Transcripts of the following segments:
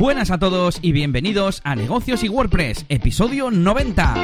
Buenas a todos y bienvenidos a Negocios y WordPress, episodio 90.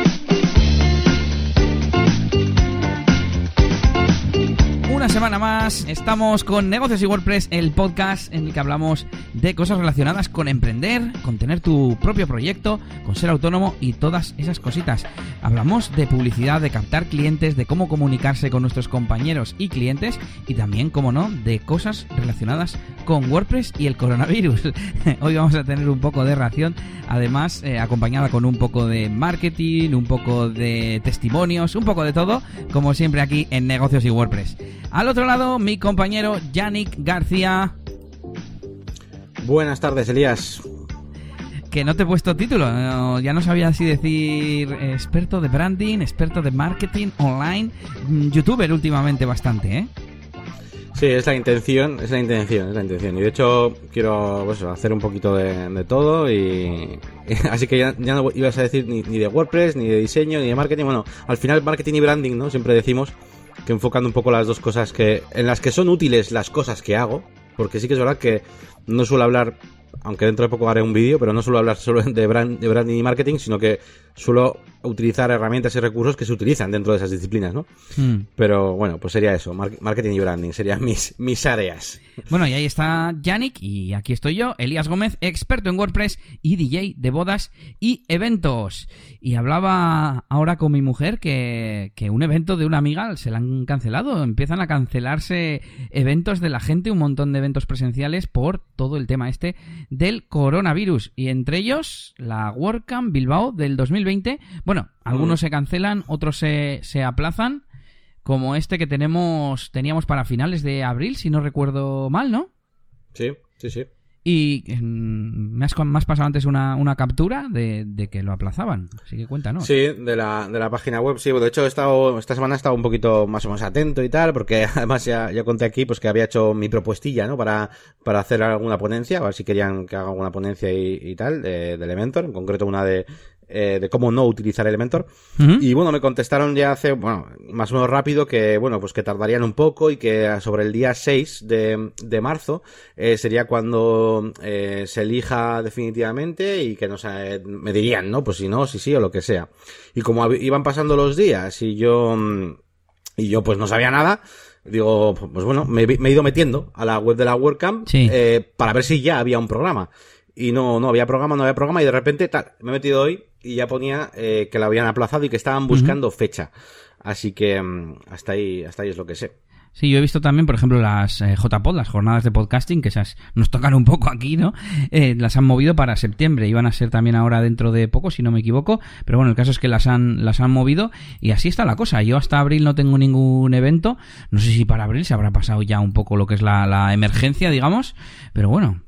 Una semana más estamos con Negocios y WordPress, el podcast en el que hablamos de cosas relacionadas con emprender, con tener tu propio proyecto, con ser autónomo y todas esas cositas. Hablamos de publicidad, de captar clientes, de cómo comunicarse con nuestros compañeros y clientes y también, como no, de cosas relacionadas con WordPress y el coronavirus. Hoy vamos a tener un poco de ración, además eh, acompañada con un poco de marketing, un poco de testimonios, un poco de todo, como siempre aquí en Negocios y WordPress. Al otro lado, mi compañero Yannick García. Buenas tardes, Elías. Que no te he puesto título, no, ya no sabía si decir experto de branding, experto de marketing online, mm, youtuber últimamente bastante, ¿eh? Sí, es la intención, es la intención, es la intención. Y de hecho quiero pues, hacer un poquito de, de todo y, así que ya, ya, no ibas a decir ni, ni de WordPress, ni de diseño, ni de marketing. Bueno, al final marketing y branding, ¿no? Siempre decimos que enfocando un poco las dos cosas que en las que son útiles las cosas que hago, porque sí que es verdad que no suelo hablar aunque dentro de poco haré un vídeo, pero no suelo hablar solo de, brand, de branding y marketing, sino que suelo utilizar herramientas y recursos que se utilizan dentro de esas disciplinas, ¿no? Hmm. Pero bueno, pues sería eso, marketing y branding, serían mis, mis áreas. Bueno, y ahí está Yannick, y aquí estoy yo, Elías Gómez, experto en WordPress y DJ de bodas y eventos. Y hablaba ahora con mi mujer que, que un evento de una amiga se la han cancelado, empiezan a cancelarse eventos de la gente, un montón de eventos presenciales por todo el tema este del coronavirus, y entre ellos la WordCamp Bilbao del 2020. Bueno, algunos se cancelan, otros se, se aplazan, como este que tenemos teníamos para finales de abril, si no recuerdo mal, ¿no? Sí, sí, sí. Y me has, me has pasado antes una, una captura de, de, que lo aplazaban. Así que cuéntanos. Sí, de la, de la página web. Sí, de hecho he estado, esta semana he estado un poquito más o menos atento y tal, porque además ya, ya conté aquí pues que había hecho mi propuestilla, ¿no? Para, para hacer alguna ponencia, a ver si querían que haga alguna ponencia y, y tal, de, de Elementor, en concreto una de, eh, de cómo no utilizar Elementor. Uh -huh. Y bueno, me contestaron ya hace, bueno, más o menos rápido que, bueno, pues que tardarían un poco y que sobre el día 6 de, de marzo eh, sería cuando eh, se elija definitivamente y que no sé, me dirían, ¿no? Pues si no, si sí o lo que sea. Y como iban pasando los días y yo, y yo pues no sabía nada, digo, pues bueno, me, me he ido metiendo a la web de la WordCamp sí. eh, para ver si ya había un programa. Y no, no había programa, no había programa, y de repente, tal, me he metido hoy y ya ponía eh, que la habían aplazado y que estaban buscando uh -huh. fecha. Así que um, hasta ahí, hasta ahí es lo que sé. Sí, yo he visto también, por ejemplo, las eh, JPod, las jornadas de podcasting, que esas nos tocan un poco aquí, ¿no? Eh, las han movido para septiembre, iban a ser también ahora dentro de poco, si no me equivoco, pero bueno, el caso es que las han, las han movido y así está la cosa. Yo hasta abril no tengo ningún evento, no sé si para abril se habrá pasado ya un poco lo que es la, la emergencia, digamos, pero bueno,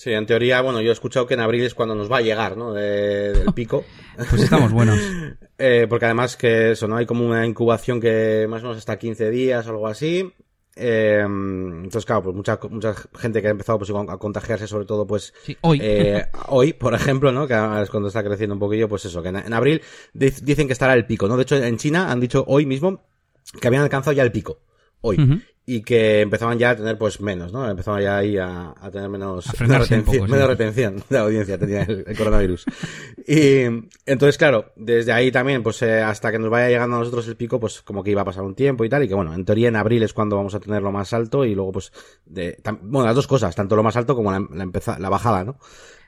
Sí, en teoría, bueno, yo he escuchado que en abril es cuando nos va a llegar, ¿no? De, del pico. pues estamos buenos. eh, porque además que eso, ¿no? Hay como una incubación que más o menos hasta 15 días o algo así. Eh, entonces, claro, pues mucha, mucha gente que ha empezado pues, a contagiarse, sobre todo, pues sí, hoy. Eh, hoy, por ejemplo, ¿no? Que es cuando está creciendo un poquillo, pues eso, que en, en abril dicen que estará el pico, ¿no? De hecho, en China han dicho hoy mismo que habían alcanzado ya el pico. Hoy. Uh -huh y que empezaban ya a tener pues menos, ¿no? Empezaban ya ahí a, a tener menos, a menos, retención, poco, sí. menos retención de la audiencia tenía el, el coronavirus. y entonces, claro, desde ahí también, pues eh, hasta que nos vaya llegando a nosotros el pico, pues como que iba a pasar un tiempo y tal, y que bueno, en teoría en abril es cuando vamos a tener lo más alto y luego pues, de, bueno, las dos cosas, tanto lo más alto como la, la, empeza, la bajada, ¿no?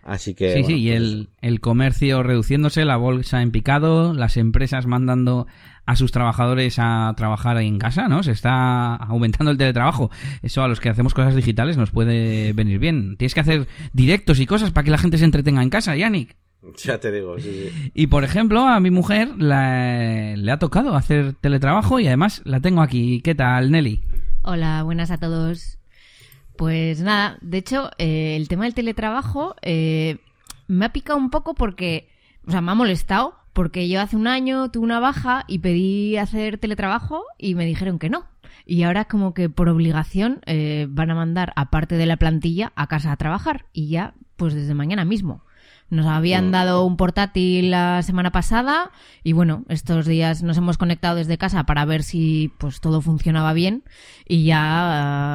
Así que. Sí, bueno, sí, y pues el, el, comercio reduciéndose, la bolsa en picado, las empresas mandando a sus trabajadores a trabajar en casa, ¿no? Se está aumentando el teletrabajo. Eso a los que hacemos cosas digitales nos puede venir bien. Tienes que hacer directos y cosas para que la gente se entretenga en casa, Yannick. Ya te digo, sí, sí. Y por ejemplo, a mi mujer la, le ha tocado hacer teletrabajo y además la tengo aquí. ¿Qué tal, Nelly? Hola, buenas a todos. Pues nada, de hecho, eh, el tema del teletrabajo eh, me ha picado un poco porque, o sea, me ha molestado porque yo hace un año tuve una baja y pedí hacer teletrabajo y me dijeron que no. Y ahora como que por obligación eh, van a mandar a parte de la plantilla a casa a trabajar y ya pues desde mañana mismo. Nos habían Mm. dado un portátil la semana pasada y bueno, estos días nos hemos conectado desde casa para ver si pues todo funcionaba bien y ya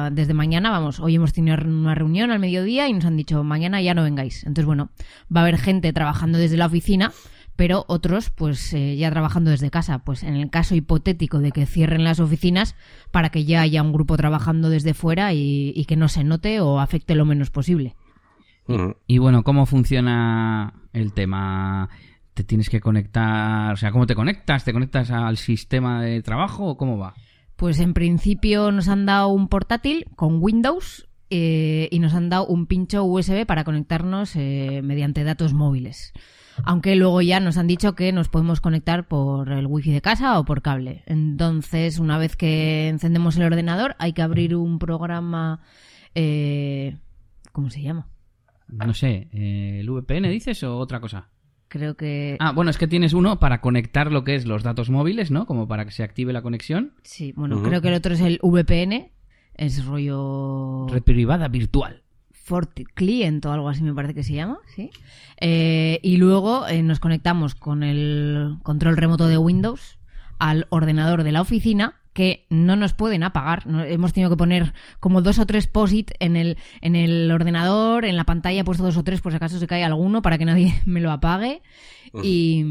ah, desde mañana, vamos, hoy hemos tenido una reunión al mediodía y nos han dicho mañana ya no vengáis. Entonces bueno, va a haber gente trabajando desde la oficina pero otros pues eh, ya trabajando desde casa. Pues en el caso hipotético de que cierren las oficinas para que ya haya un grupo trabajando desde fuera y, y que no se note o afecte lo menos posible. Y bueno, ¿cómo funciona el tema? ¿Te tienes que conectar? O sea, ¿cómo te conectas? ¿Te conectas al sistema de trabajo o cómo va? Pues en principio nos han dado un portátil con Windows eh, y nos han dado un pincho USB para conectarnos eh, mediante datos móviles. Aunque luego ya nos han dicho que nos podemos conectar por el wifi de casa o por cable. Entonces, una vez que encendemos el ordenador, hay que abrir un programa. eh, ¿Cómo se llama? No sé, eh, ¿el VPN dices o otra cosa? Creo que. Ah, bueno, es que tienes uno para conectar lo que es los datos móviles, ¿no? Como para que se active la conexión. Sí, bueno, creo que el otro es el VPN. Es rollo. Red privada virtual. Fort Client o algo así me parece que se llama, ¿sí? Eh, y luego eh, nos conectamos con el control remoto de Windows al ordenador de la oficina que no nos pueden apagar. Hemos tenido que poner como dos o tres POSIT en el, en el ordenador, en la pantalla he puesto dos o tres por si acaso se cae alguno para que nadie me lo apague. Y,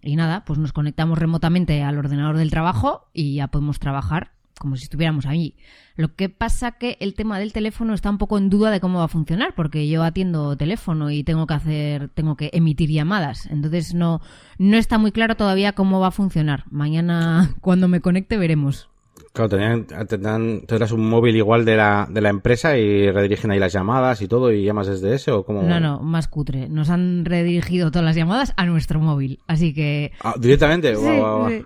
y nada, pues nos conectamos remotamente al ordenador del trabajo y ya podemos trabajar como si estuviéramos ahí. Lo que pasa que el tema del teléfono está un poco en duda de cómo va a funcionar, porque yo atiendo teléfono y tengo que hacer, tengo que emitir llamadas. Entonces no, no está muy claro todavía cómo va a funcionar. Mañana, cuando me conecte, veremos. Claro, tenían, un móvil igual de la, de la empresa y redirigen ahí las llamadas y todo y llamas desde ese o cómo. No, no, más cutre. Nos han redirigido todas las llamadas a nuestro móvil. Así que Ah, directamente. Sí.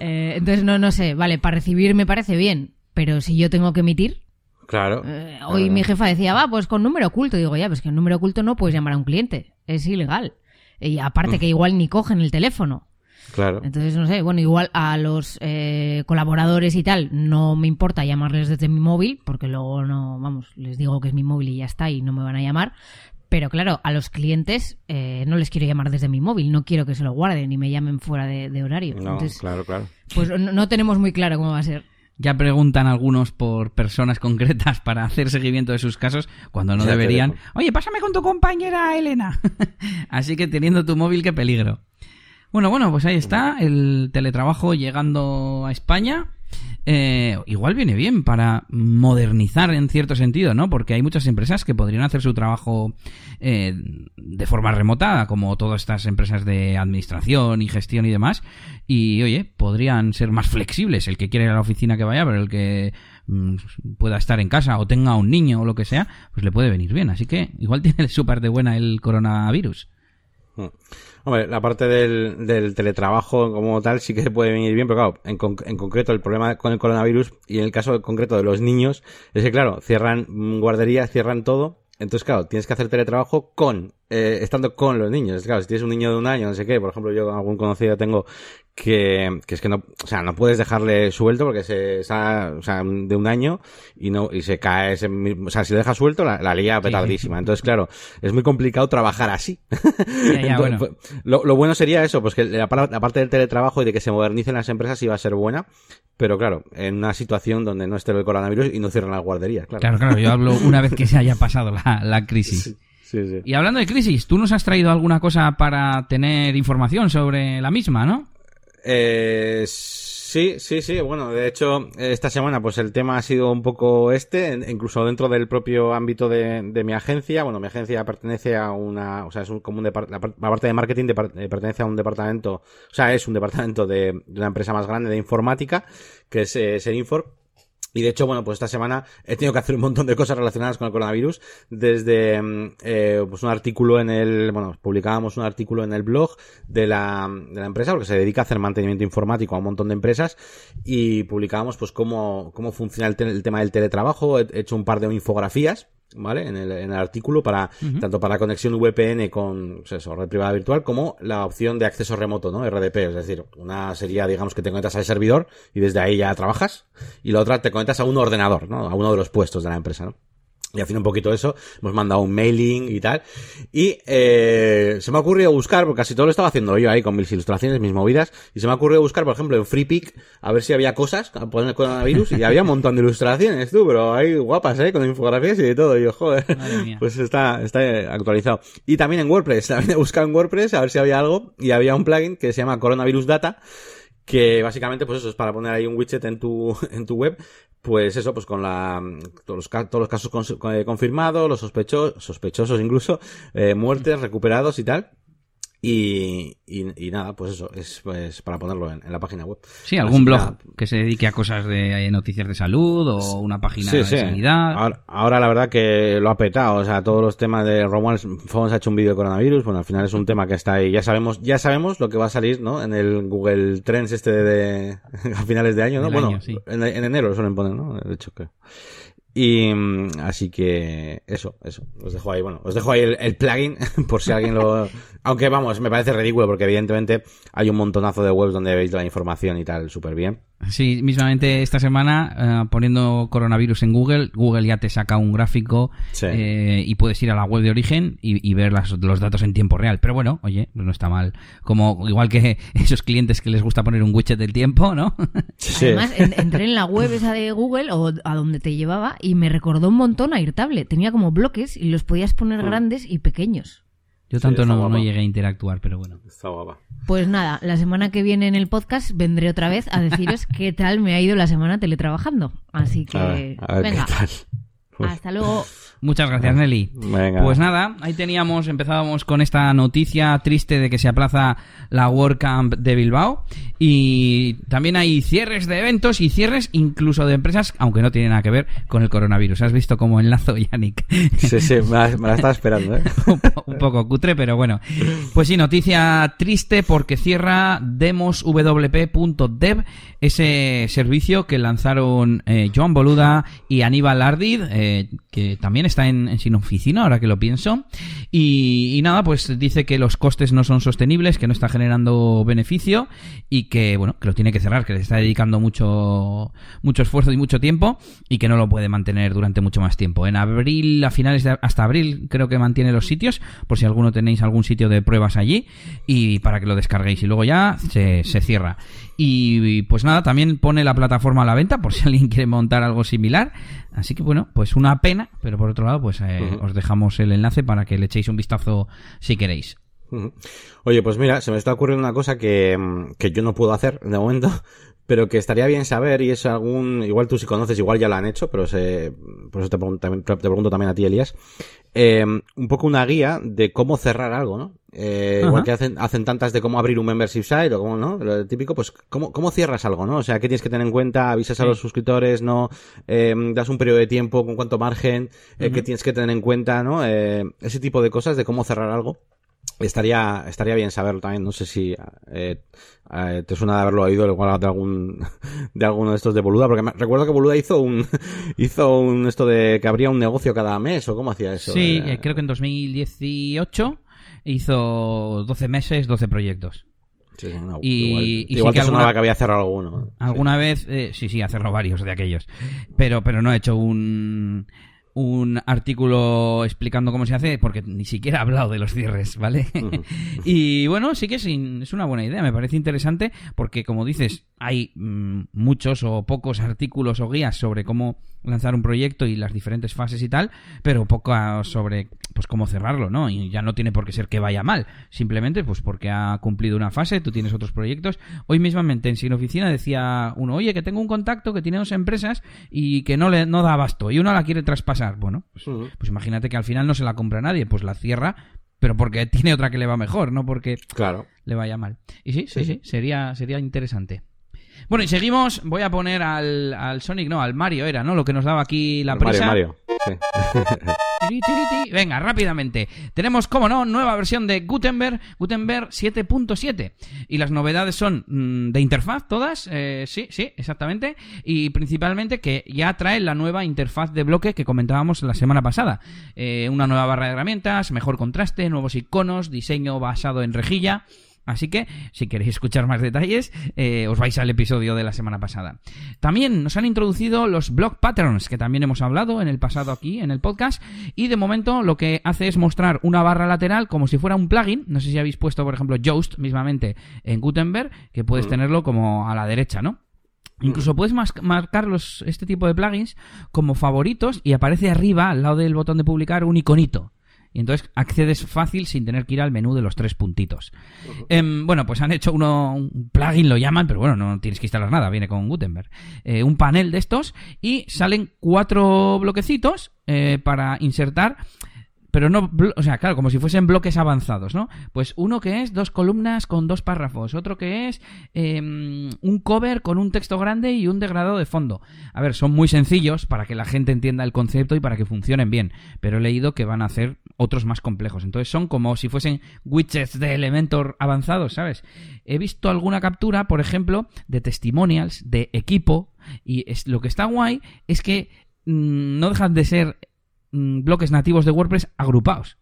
Eh, entonces, no, no sé, vale, para recibir me parece bien, pero si yo tengo que emitir, Claro. eh, claro. hoy mi jefa decía, va, pues con número oculto. Digo, ya, pues que el número oculto no puedes llamar a un cliente, es ilegal. Y aparte que igual ni cogen el teléfono. Claro. Entonces, no sé, bueno, igual a los eh, colaboradores y tal, no me importa llamarles desde mi móvil, porque luego no, vamos, les digo que es mi móvil y ya está, y no me van a llamar. Pero claro, a los clientes eh, no les quiero llamar desde mi móvil, no quiero que se lo guarden y me llamen fuera de, de horario. No, Entonces, claro, claro. pues no, no tenemos muy claro cómo va a ser. Ya preguntan algunos por personas concretas para hacer seguimiento de sus casos cuando no Ya deberían. Oye, pásame con tu compañera Elena. Así que teniendo tu móvil, qué peligro. Bueno, bueno, pues ahí está el teletrabajo llegando a España. Eh, igual viene bien para modernizar en cierto sentido, ¿no? Porque hay muchas empresas que podrían hacer su trabajo eh, de forma remota, como todas estas empresas de administración y gestión y demás. Y oye, podrían ser más flexibles. El que quiere ir a la oficina que vaya, pero el que mm, pueda estar en casa o tenga un niño o lo que sea, pues le puede venir bien. Así que igual tiene su parte buena el coronavirus. Mm. Hombre, la parte del, del teletrabajo como tal sí que puede venir bien, pero claro, en, en concreto el problema con el coronavirus y en el caso concreto de los niños es que, claro, cierran guarderías, cierran todo. Entonces, claro, tienes que hacer teletrabajo con, eh, estando con los niños. Claro, si tienes un niño de un año, no sé qué, por ejemplo, yo algún conocido tengo que, que es que no, o sea, no puedes dejarle suelto porque se, está, o sea, de un año y no, y se cae ese mismo, o sea, si lo dejas suelto, la, la lía petardísima. Entonces, claro, es muy complicado trabajar así. Ya, ya, bueno. Entonces, pues, lo, lo bueno sería eso, pues que la parte del teletrabajo y de que se modernicen las empresas iba a ser buena, pero claro, en una situación donde no esté el coronavirus y no cierran las guarderías, claro. Claro, claro, yo hablo una vez que se haya pasado la, la crisis. Sí, sí. Y hablando de crisis, tú nos has traído alguna cosa para tener información sobre la misma, ¿no? Eh, sí, sí, sí. Bueno, de hecho, esta semana, pues el tema ha sido un poco este, incluso dentro del propio ámbito de, de mi agencia. Bueno, mi agencia pertenece a una, o sea, es un, como un la, par- la parte de marketing eh, pertenece a un departamento, o sea, es un departamento de, de una empresa más grande de informática, que es eh, Serinfor. Y de hecho, bueno, pues esta semana he tenido que hacer un montón de cosas relacionadas con el coronavirus. Desde mm, eh, pues un artículo en el, bueno, publicábamos un artículo en el blog de la, de la empresa, porque se dedica a hacer mantenimiento informático a un montón de empresas. Y publicábamos pues cómo, cómo funciona el, el tema del teletrabajo. He hecho un par de infografías. ¿Vale? En el, en el artículo para, tanto para conexión VPN con, pues eso, red privada virtual, como la opción de acceso remoto, ¿no? RDP, es decir, una sería, digamos, que te conectas al servidor y desde ahí ya trabajas, y la otra te conectas a un ordenador, ¿no? A uno de los puestos de la empresa, ¿no? Y haciendo un poquito eso, hemos mandado un mailing y tal. Y eh, se me ha ocurrido buscar, porque casi todo lo estaba haciendo yo ahí con mis ilustraciones, mis movidas. Y se me ha ocurrido buscar, por ejemplo, en FreePic, a ver si había cosas poner el coronavirus. Y había un montón de ilustraciones, tú, pero hay guapas, ¿eh? Con infografías y de todo. Y yo, joder, pues está, está actualizado. Y también en WordPress, también he buscado en WordPress a ver si había algo. Y había un plugin que se llama Coronavirus Data que básicamente pues eso es para poner ahí un widget en tu en tu web pues eso, pues con la, todos los, todos los casos eh, confirmados, los sospechosos, sospechosos incluso, eh, muertes, recuperados y tal. Y, y, nada, pues eso, es pues para ponerlo en, la página web. Sí, algún blog que se dedique a cosas de noticias de salud o una página de sanidad. Ahora, la verdad que lo ha petado, o sea, todos los temas de Romuald Fons ha hecho un vídeo de coronavirus, bueno, al final es un tema que está ahí, ya sabemos, ya sabemos lo que va a salir, ¿no? En el Google Trends este de, a finales de año, ¿no? bueno, en, en, enero lo suelen poner, ¿no? De hecho, que y mm, así que eso, eso. Os dejo ahí, bueno, os dejo ahí el, plugin por si alguien lo... Aunque vamos, me parece ridículo porque evidentemente hay un montonazo de webs donde veis la información y tal súper bien. Sí, mismamente esta semana, eh, poniendo coronavirus en Google, Google ya te saca un gráfico eh, y puedes ir a la web de origen y, ver los datos en tiempo real. Pero bueno, oye, no está mal. Como igual que esos clientes que les gusta poner un widget del tiempo, ¿no? Además, entré en la web esa de Google o a donde te llevaba y me recordó un montón a Airtable. Tenía como bloques y los podías poner mm. grandes y pequeños. Yo tanto no, no, llegué a interactuar, pero bueno. Está guapa. Pues nada, la semana que viene en el podcast vendré otra vez a deciros qué tal me ha ido la semana teletrabajando. Así que, venga. Hasta luego. Muchas gracias, Nelly. Pues nada, ahí teníamos, empezábamos con esta noticia triste de que se aplaza la WordCamp de Bilbao. Y también hay cierres de eventos y cierres incluso de empresas, aunque no tienen nada que ver con el coronavirus. ¿Has visto cómo enlazo, Yannick? Sí, sí, me la, estaba esperando. ¿eh? un, poco cutre, pero bueno. Pues sí, noticia triste porque cierra demoswp.dev, ese servicio que lanzaron eh, Joan Boluda y Aníbal Ardid, eh, que también está en, sin oficina, ahora que lo pienso. Y, nada, pues dice que los costes no son sostenibles, que no está generando beneficio y que, bueno, que lo tiene que cerrar, que le está dedicando mucho, mucho esfuerzo y mucho tiempo y que no lo puede mantener durante mucho más tiempo. En abril, a finales de, hasta abril, creo que mantiene los sitios, por si alguno tenéis algún sitio de pruebas allí y para que lo descarguéis y luego ya se, se cierra. Y pues nada, también pone la plataforma a la venta por si alguien quiere montar algo similar. Así que bueno, pues una pena, pero por otro lado, pues eh, os dejamos el enlace para que le echéis un vistazo si queréis. Oye, pues mira, se me está ocurriendo una cosa que, mm, que yo no puedo hacer de momento, pero que estaría bien saber y es algún, igual tú si conoces, igual ya lo han hecho, pero se, por eso te pregunto, también a ti, Elías, eh, un poco una guía de cómo cerrar algo, ¿no? Eh, igual que hacen, hacen tantas de cómo abrir un membership site o cómo, ¿no? Lo típico, pues, ¿cómo, ¿cómo cierras algo, no? O sea, ¿qué tienes que tener en cuenta? ¿Avisas a los suscriptores, no? Eh, ¿Das un periodo de tiempo? ¿Con cuánto margen? Eh, ¿Qué tienes que tener en cuenta, no? Eh, ese tipo de cosas de cómo cerrar algo. Estaría, estaría bien saberlo también. No sé si eh, eh, te suena de haberlo oído igual de algún de alguno de estos de Boluda, porque recuerdo que Boluda hizo un hizo un esto de que abría un negocio cada mes o cómo hacía eso. Sí, eh, creo que en 2018 hizo 12 meses, 12 proyectos. Sí, y, igual, que alguna, que había cerrado alguno. Alguna vez, sí, sí, ha cerrado varios de aquellos. Pero, pero no ha hecho un un artículo explicando cómo se hace, porque ni siquiera ha hablado de los cierres, ¿vale? y bueno, sí que es, es, una buena idea, me parece interesante, porque como dices, hay mm, muchos o pocos artículos o guías sobre cómo lanzar un proyecto y las diferentes fases y tal, pero poco sobre pues cómo cerrarlo, ¿no? Y ya no tiene por qué ser que vaya mal, simplemente pues porque ha cumplido una fase, tú tienes otros proyectos. Hoy mismamente en Sin Oficina decía uno, oye, que tengo un contacto que tiene dos empresas y que no le no da abasto y uno la quiere traspasar. Bueno, pues, pues imagínate que al final no se la compra nadie, pues la cierra pero porque tiene otra que le va mejor, no porque claro. le vaya mal. Y sí, sí, sí, sería, sería interesante. Bueno, y seguimos. Voy a poner al, al, Sonic, no, al Mario era, ¿no? Lo que nos daba aquí la prisa. Mario, Mario. Venga, rápidamente. Tenemos, como no, nueva versión de Gutenberg, Gutenberg 7.7. Y las novedades son mm, de interfaz, todas. Eh, sí, sí, exactamente. Y principalmente que ya trae la nueva interfaz de bloque que comentábamos la semana pasada. Eh, una nueva barra de herramientas, mejor contraste, nuevos iconos, diseño basado en rejilla Así que, si queréis escuchar más detalles, eh, os vais al episodio de la semana pasada. También nos han introducido los block patterns, que también hemos hablado en el pasado aquí, en el podcast. Y de momento lo que hace es mostrar una barra lateral como si fuera un plugin. No sé si habéis puesto, por ejemplo, Yoast mismamente en Gutenberg, que puedes tenerlo como a la derecha, ¿no? Incluso puedes marcar los, este tipo de plugins como favoritos y aparece arriba, al lado del botón de publicar, un iconito y entonces accedes fácil sin tener que ir al menú de los tres puntitos. Em, bueno, pues han hecho uno, un plugin, lo llaman, pero bueno, no tienes que instalar nada, viene con Gutenberg. Eh, un panel de estos y salen cuatro bloquecitos eh, para insertar pero no, o sea, claro, como si fuesen bloques avanzados, ¿no? Pues uno que es dos columnas con dos párrafos, otro que es em, un cover con un texto grande y un degradado de fondo. A ver, son muy sencillos para que la gente entienda el concepto y para que funcionen bien, pero he leído que van a hacer otros más complejos. Entonces son como si fuesen widgets de elementos avanzados, ¿sabes? He visto alguna captura, por ejemplo, de testimonials, de equipo, y es, lo que está guay es que mm, no dejan de ser bloques nativos de WordPress agrupados.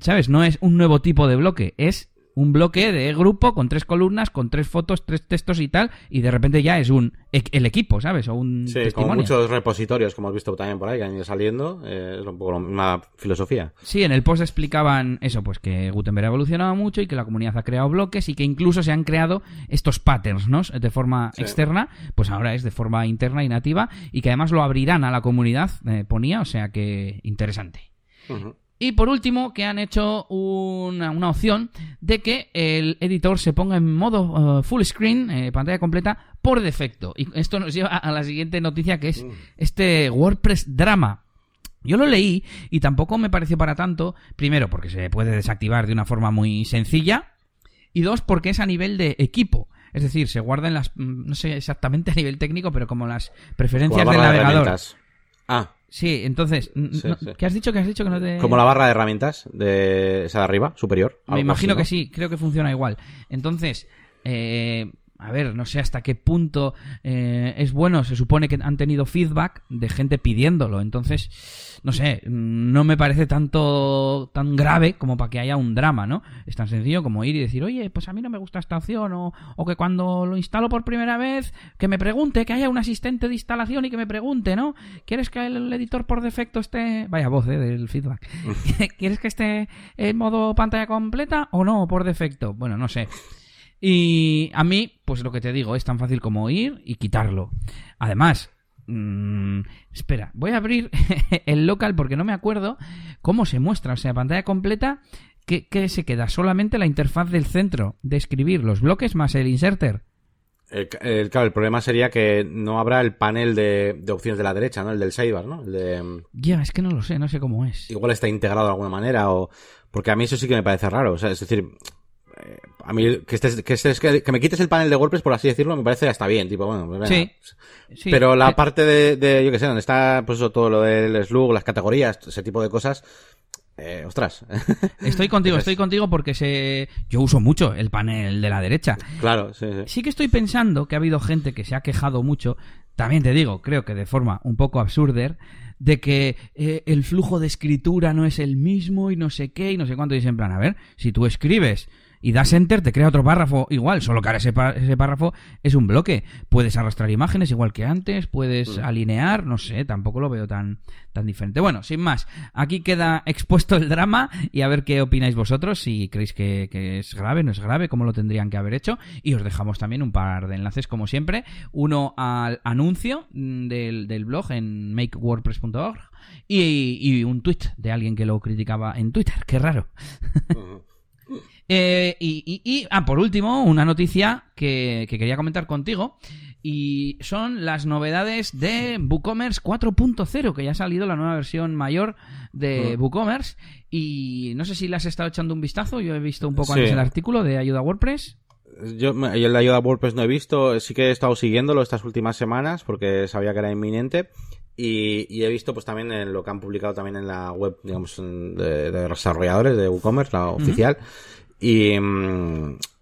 ¿Sabes? No es un nuevo tipo de bloque, es un bloque de grupo con tres columnas, con tres fotos, tres textos y tal, y de repente ya es un el equipo, ¿sabes? O un sí, como muchos repositorios, como hemos visto también por ahí, que han ido saliendo, eh, es un poco la misma filosofía. Sí, en el post explicaban eso, pues que Gutenberg ha evolucionado mucho y que la comunidad ha creado bloques y que incluso se han creado estos patterns, ¿no? De forma externa, pues ahora es de forma interna y nativa, y que además lo abrirán a la comunidad, eh, ponía, o sea que interesante. Y por último, que han hecho una, opción de que el editor se ponga en modo uh, full screen, eh, pantalla completa, por defecto. Y esto nos lleva a la siguiente noticia, que es mm. este WordPress Drama. Yo lo leí y tampoco me pareció para tanto. Primero, porque se puede desactivar de una forma muy sencilla. Y dos, porque es a nivel de equipo. Es decir, se guardan las. Mm, no sé exactamente a nivel técnico, pero como las preferencias del navegador. ah. Sí, entonces, ¿qué has dicho? ¿Qué has dicho que no te... Como la barra de herramientas de esa de arriba, superior. Me imagino que sí, creo que funciona igual. Entonces, eh, a ver, no sé hasta qué punto eh, es bueno. Se supone que han tenido feedback de gente pidiéndolo. Entonces, no sé, no me parece tanto tan grave como para que haya un drama, ¿no? Es tan sencillo como ir y decir, oye, pues a mí no me gusta esta opción. O, o que cuando lo instalo por primera vez, que me pregunte, que haya un asistente de instalación y que me pregunte, ¿no? ¿Quieres que el editor por defecto esté... Vaya voz, ¿eh? Del feedback. ¿Quieres que esté en modo pantalla completa o no por defecto? Bueno, no sé. Y a mí, pues lo que te digo, es tan fácil como ir y quitarlo. Además, mm, espera, voy a abrir el local porque no me acuerdo cómo se muestra. O sea, pantalla completa, ¿qué, se queda? Solamente la interfaz del centro de escribir los bloques más el inserter. El, claro, el problema sería que no habrá el panel de, opciones de la derecha, ¿no? El del sidebar, ¿no? El de... Ya, es que no lo sé, no sé cómo es. Igual está integrado de alguna manera o... Porque a mí eso sí que me parece raro. O sea, es decir, a mí que, estés, que, que, me quites el panel de WordPress, por así decirlo, me parece hasta bien, tipo, bueno, pues sí, Pero la parte de, de, yo que sé, donde está, pues eso, todo lo del slug, las categorías, ese tipo de cosas, eh, ostras. Estoy contigo, estoy contigo porque se... yo uso mucho el panel de la derecha. Claro, sí, sí. Sí que estoy pensando que ha habido gente que se ha quejado mucho, también te digo, creo que de forma un poco absurda, de que eh, el flujo de escritura no es el mismo y no sé qué y no sé cuánto. Y en plan, a ver, si tú escribes y das enter, te crea otro párrafo igual, solo que ahora ese, ese párrafo es un bloque. Puedes arrastrar imágenes igual que antes, puedes mm. alinear, no sé, tampoco lo veo tan, tan diferente. Bueno, sin más, aquí queda expuesto el drama y a ver qué opináis vosotros, si creéis que, es grave, no es grave, cómo lo tendrían que haber hecho. Y os dejamos también un par de enlaces, como siempre. Uno al anuncio mm, del, del blog en makewordpress.org y, y, un tweet de alguien que lo criticaba en Twitter. Qué raro. Eh, y, y, ah, por último, una noticia que, quería comentar contigo. Y son las novedades de WooCommerce 4.0, que ya ha salido la nueva versión mayor de mm. WooCommerce. Y no sé si le has estado echando un vistazo. Yo he visto un poco antes el artículo de Ayuda WordPress. Yo, el de Ayuda WordPress no he visto. Sí que he estado siguiéndolo estas últimas semanas porque sabía que era inminente. Y, he visto pues también lo que han publicado también en la web, digamos, de, desarrolladores de WooCommerce, la oficial. Y,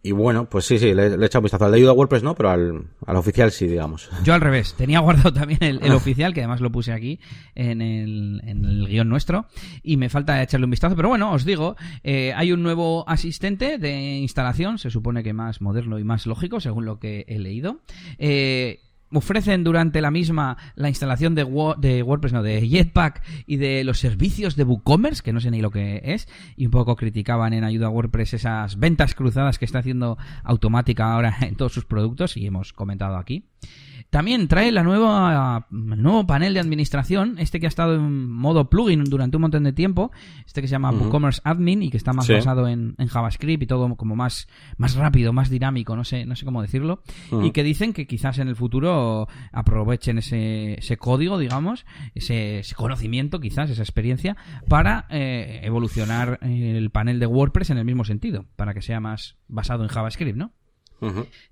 y bueno, pues sí, sí, le, he echado un vistazo. Al de ayuda a WordPress no, pero al, al oficial sí, digamos. Yo al revés. Tenía guardado también el, el, oficial, que además lo puse aquí en el, en el guion nuestro y me falta echarle un vistazo. Pero bueno, os digo, eh, hay un nuevo asistente de instalación, se supone que más moderno y más lógico, según lo que he leído. Eh, ofrecen durante la misma la instalación de, de, WordPress, no, de Jetpack y de los servicios de WooCommerce, que no sé ni lo que es, y un poco criticaban en ayuda a WordPress esas ventas cruzadas que está haciendo automática ahora en todos sus productos, y hemos comentado aquí. También trae la nueva, el nuevo panel de administración, este que ha estado en modo plugin durante un montón de tiempo, este que se llama WooCommerce Admin y que está más basado en, JavaScript y todo como más, más rápido, más dinámico, no sé, no sé cómo decirlo, y que dicen que quizás en el futuro aprovechen ese, ese código, digamos, ese, conocimiento, quizás, esa experiencia, para eh, evolucionar el panel de WordPress en el mismo sentido, para que sea más basado en JavaScript, ¿no?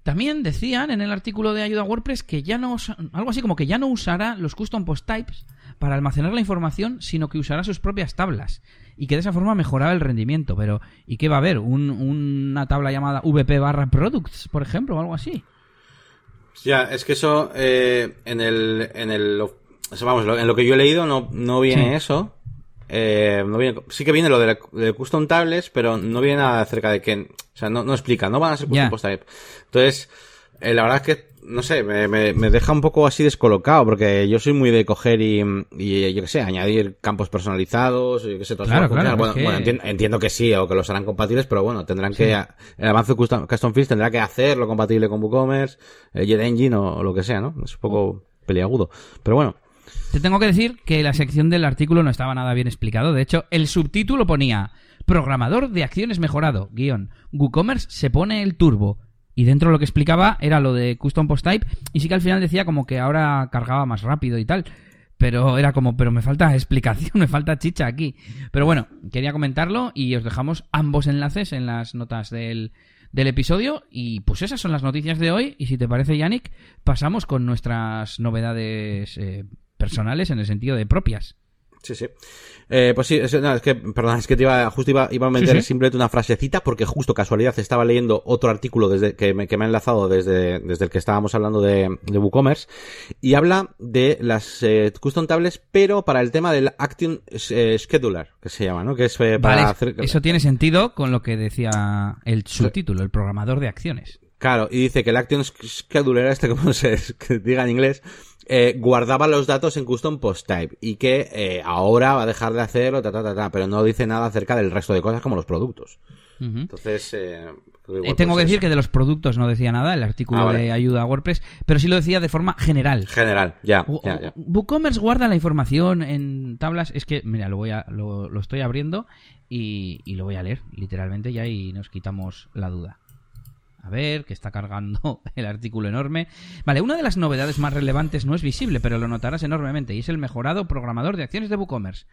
También decían en el artículo de ayuda a WordPress que ya no, algo así como que ya no usará los custom post types para almacenar la información, sino que usará sus propias tablas y que de esa forma mejorará el rendimiento. Pero, ¿y qué va a haber? ¿una tabla llamada VP barra products, por ejemplo, o algo así? Ya, es que eso eh, en el, en el, vamos, en lo que yo he leído no, no viene eso. Eh, no viene, sí que viene lo de, de, custom tables, pero no viene nada acerca de que, o sea, no, no explica, no van a ser custom post type. Entonces, eh, la verdad es que, no sé, me, me, me, deja un poco así descolocado, porque yo soy muy de coger y, y yo qué sé, añadir campos personalizados, yo qué sé, claro, claro, bueno, que... bueno entiendo, entiendo, que sí, o que los harán compatibles, pero bueno, tendrán que, el avance custom, custom fields tendrá que hacerlo compatible con WooCommerce, eh, JetEngine o, o, lo que sea, ¿no? Es un poco peliagudo. Pero bueno, te tengo que decir que la sección del artículo no estaba nada bien explicado. De hecho, el subtítulo ponía Programador de acciones mejorado, guion. WooCommerce se pone el turbo. Y dentro lo que explicaba era lo de Custom Post Type. Y sí que al final decía como que ahora cargaba más rápido y tal. Pero era como, pero me falta explicación, me falta chicha aquí. Pero bueno, quería comentarlo y os dejamos ambos enlaces en las notas del, del episodio. Y pues esas son las noticias de hoy. Y si te parece, Yannick, pasamos con nuestras novedades eh, personales en el sentido de propias. Sí, sí. Eh, pues sí, es, no, es que, perdón, es que te iba, justo iba, iba a meter sí, sí. simplemente una frasecita porque justo casualidad estaba leyendo otro artículo desde, que me, que me ha enlazado desde, desde el que estábamos hablando de, de WooCommerce y habla de las eh, custom tables, pero para el tema del Action eh, Scheduler, que se llama, ¿no? Que es eh, para vale, hacer... Eso tiene sentido con lo que decía el subtítulo, el programador de acciones. Claro, y dice que el Action Scheduler, este como se diga en inglés, eh, guardaba los datos en custom post type y que eh, ahora va a dejar de hacerlo, ta, ta, ta, ta, pero no dice nada acerca del resto de cosas como los productos. Uh -huh. Entonces, eh, eh, tengo que decir eso. que de los productos no decía nada el artículo ah, vale. de ayuda a WordPress, pero sí lo decía de forma general. General, ya. ya, ya. WooCommerce guarda la información en tablas. Es que, mira, lo voy a, lo, lo estoy abriendo y, y lo voy a leer, literalmente, ya y nos quitamos la duda. A ver, que está cargando el artículo enorme. Vale, una de las novedades más relevantes no es visible, pero lo notarás enormemente, y es el mejorado programador de acciones de WooCommerce.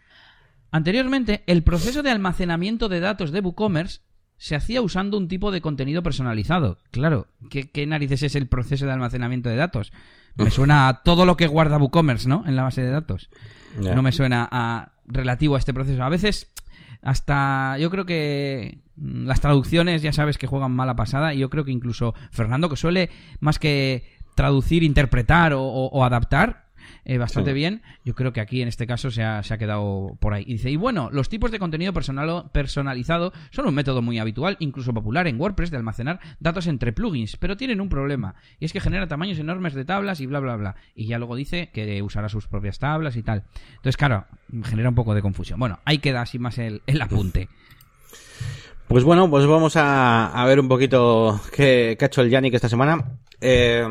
Anteriormente, el proceso de almacenamiento de datos de WooCommerce se hacía usando un tipo de contenido personalizado. Claro, ¿qué, qué narices es el proceso de almacenamiento de datos? Me suena a todo lo que guarda WooCommerce, ¿no? En la base de datos. Yeah. No me suena a relativo a este proceso. A veces hasta yo creo que las traducciones ya sabes que juegan mala pasada y yo creo que incluso Fernando que suele más que traducir, interpretar o adaptar eh, bastante sí. bien. Yo creo que aquí en este caso se ha, se ha, quedado por ahí. Y dice, y bueno, los tipos de contenido personal, personalizado son un método muy habitual, incluso popular en WordPress, de almacenar datos entre plugins, pero tienen un problema, y es que genera tamaños enormes de tablas y bla, bla, bla. Y ya luego dice que usará sus propias tablas y tal. Entonces, claro, genera un poco de confusión. Bueno, ahí queda así más el, el apunte. Pues bueno, pues vamos a, a ver un poquito qué, qué, ha hecho el Yannick esta semana. Eh,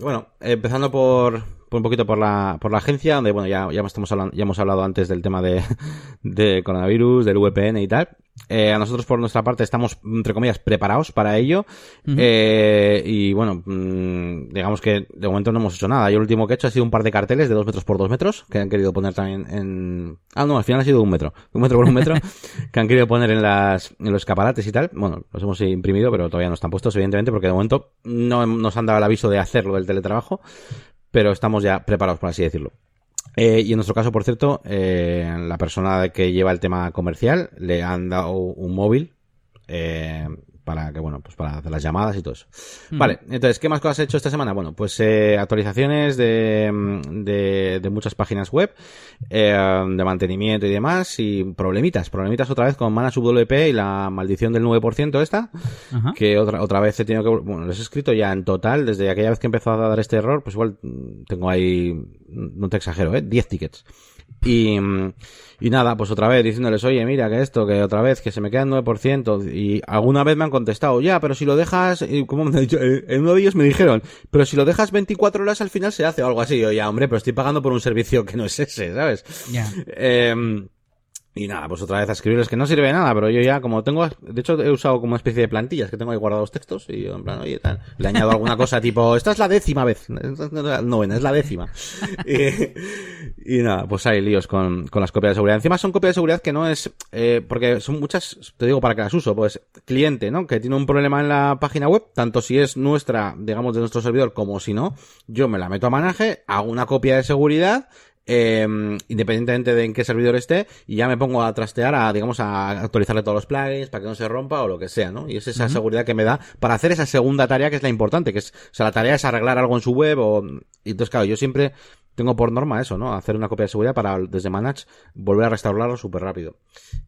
bueno, empezando por, por un poquito por la, por la agencia, donde bueno, ya, ya estamos hablando, ya hemos hablado antes del tema de, de coronavirus, del VPN y tal. Eh, a nosotros por nuestra parte estamos, entre comillas, preparados para ello. Uh -huh. eh, y bueno, mmm, digamos que de momento no hemos hecho nada. Yo lo último que he hecho ha sido un par de carteles de dos metros por dos metros que han querido poner también en... Ah, no, al final ha sido un metro. Un metro por un metro que han querido poner en las, en los escaparates y tal. Bueno, los hemos imprimido, pero todavía no están puestos, evidentemente, porque de momento no nos han dado el aviso de hacerlo del teletrabajo. Pero estamos ya preparados, por así decirlo. Eh, y en nuestro caso, por cierto, eh, la persona que lleva el tema comercial le han dado un móvil eh, para que, bueno, pues para hacer las llamadas y todo eso. Vale, entonces, ¿qué más cosas he hecho esta semana? Bueno, pues eh, actualizaciones de, de, de, muchas páginas web, eh, de mantenimiento y demás, y problemitas, problemitas otra vez con Manage WP y la maldición del 9% esta, Ajá. que otra, otra vez he tenido que, bueno, les he escrito ya en total, desde aquella vez que empezó a dar este error, pues igual mm, tengo ahí, no te exagero, eh, 10 tickets. Y, y nada, pues otra vez diciéndoles, oye, mira que esto, que otra vez, que se me queda el 9%. Y alguna vez me han contestado, ya, pero si lo dejas, como me han dicho, eh, en uno de ellos me dijeron, pero si lo dejas 24 horas al final se hace o algo así. Yo, ya, hombre, pero estoy pagando por un servicio que no es ese, ¿sabes? Ya. Eh, y nada, pues otra vez a escribirles que no sirve de nada, pero yo ya como tengo, de hecho he usado como una especie de plantillas que tengo ahí guardados textos y yo en plan, oye, tal, le añado alguna cosa tipo, esta es la décima vez, no es la décima. y, y nada, pues hay líos con, con las copias de seguridad. Encima son copias de seguridad que no es, eh, porque son muchas, te digo para que las uso, pues cliente, ¿no? Que tiene un problema en la página web, tanto si es nuestra, digamos, de nuestro servidor como si no, yo me la meto a manaje, hago una copia de seguridad, eh, independientemente de en qué servidor esté, y ya me pongo a trastear, a, digamos, a actualizarle todos los plugins para que no se rompa o lo que sea, ¿no? Y es esa seguridad que me da para hacer esa segunda tarea que es la importante, que es, o sea, la tarea es arreglar algo en su web o, y entonces claro, yo siempre tengo por norma eso, ¿no? Hacer una copia de seguridad para desde Manage volver a restaurarlo súper rápido.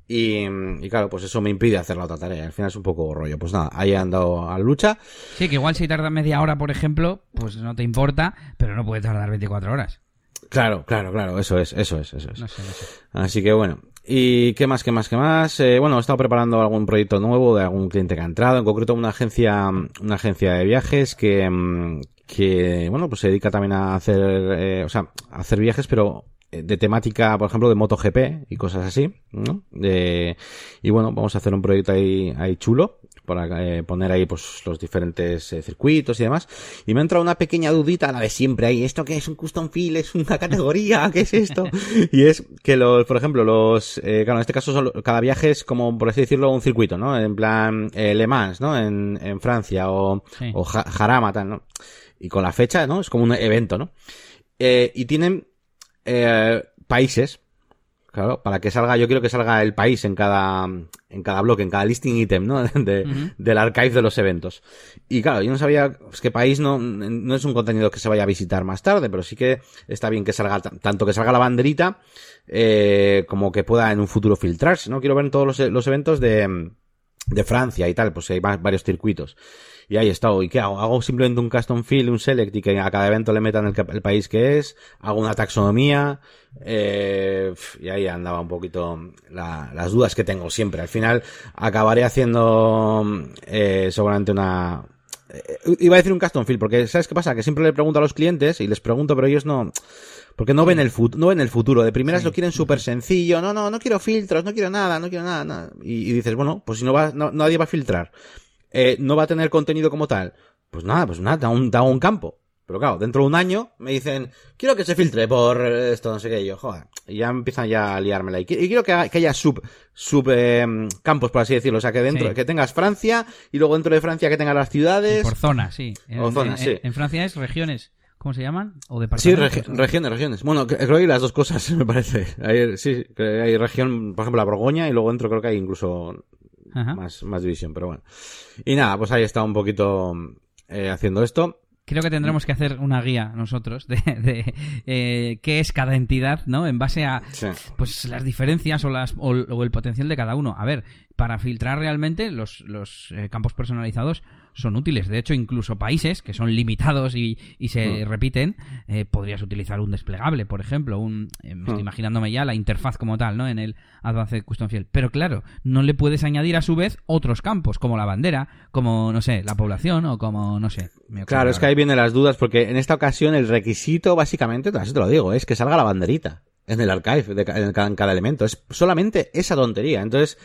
Y, y claro, pues eso me impide hacer la otra tarea. Al final es un poco rollo. Pues nada, ahí he andado a la lucha. Sí, que igual si tarda media hora, por ejemplo, pues no te importa, pero no puede tardar 24 horas. Claro, claro, claro, eso es, eso es, eso es. No sé, no sé. Así que bueno. ¿Y qué más, qué más, qué más? Eh, bueno, he estado preparando algún proyecto nuevo de algún cliente que ha entrado, en concreto una agencia, una agencia de viajes que, mm, que, bueno, pues se dedica también a hacer, eh, o sea, a hacer viajes, pero eh, de temática, por ejemplo, de MotoGP y cosas así, ¿no? De, y bueno, vamos a hacer un proyecto ahí, ahí chulo para eh, poner ahí pues los diferentes eh, circuitos y demás. Y me ha entrado una pequeña dudita, la de siempre ahí, ¿esto qué es un custom field? ¿Es una categoría? ¿Qué es esto? y es que los, por ejemplo, los, eh, claro, en este caso son- cada viaje es como, por así decirlo, un circuito, ¿no? En plan, eh, Le Mans, ¿no? En, en Francia o, Sí. o Ja- Jarama, tal, ¿no? Y con la fecha, ¿no? Es como un evento, ¿no? Eh, y tienen eh, países, claro, para que salga, yo quiero que salga el país en cada, en cada bloque, en cada listing item, ¿no? De. Del archive de los eventos. Y claro, yo no sabía, es que país no, no es un contenido que se vaya a visitar más tarde, pero sí que está bien que salga, tanto que salga la banderita, eh, como que pueda en un futuro filtrarse, ¿no? Quiero ver en todos los, los eventos de, de Francia y tal, pues hay va- varios circuitos. Y ahí está, ¿y qué hago? Hago simplemente un custom field, un select y que a cada evento le metan el, el país que es, hago una taxonomía, eh, y ahí andaba un poquito la- las dudas que tengo siempre. Al final acabaré haciendo eh, seguramente una... eh, iba a decir un custom field, porque ¿sabes qué pasa? Que siempre le pregunto a los clientes y les pregunto, pero ellos no... Porque no ven el futuro, no ven el futuro. De primeras Sí. lo quieren súper sencillo. No, no, no quiero filtros, no quiero nada, no quiero nada, nada. Y, y dices, bueno, pues si no va, no- nadie va a filtrar. Eh, no va a tener contenido como tal. Pues nada, pues nada, da un, da un campo. Pero claro, dentro de un año me dicen, quiero que se filtre por esto, no sé qué, y yo, joder. Y ya empiezan ya a liármela. Y, qui- y quiero que, haya sub, sub, eh, campos, por así decirlo. O sea, que dentro, Sí. que tengas Francia, y luego dentro de Francia que tengas las ciudades. Por zona, sí. En, O zonas, en- sí. en Francia es regiones. ¿Cómo se llaman? O Sí, departamentos. regi- regiones, regiones. Bueno, creo que hay las dos cosas, me parece. Hay, sí, hay región, por ejemplo, la Borgoña, y luego dentro creo que hay incluso Ajá. más, más división, pero bueno. Y nada, pues ahí está un poquito eh, haciendo esto. Creo que tendremos que hacer una guía nosotros de, de, eh, qué es cada entidad, ¿no? En base a Sí. pues las diferencias o las o, el- o el potencial de cada uno. A ver, para filtrar realmente los, los eh, campos personalizados son útiles. De hecho, incluso países que son limitados y, y se Mm. repiten, eh, podrías utilizar un desplegable, por ejemplo, un eh, me estoy Mm. imaginándome ya la interfaz como tal, ¿no? En el Advanced Custom Field. Pero claro, no le puedes añadir a su vez otros campos, como la bandera, como no sé, la población o como no sé. Claro, es que ahí vienen las dudas, porque en esta ocasión el requisito, básicamente, así te lo digo, es que salga la banderita en el archive, de en cada, en cada elemento. Es solamente esa tontería. Entonces,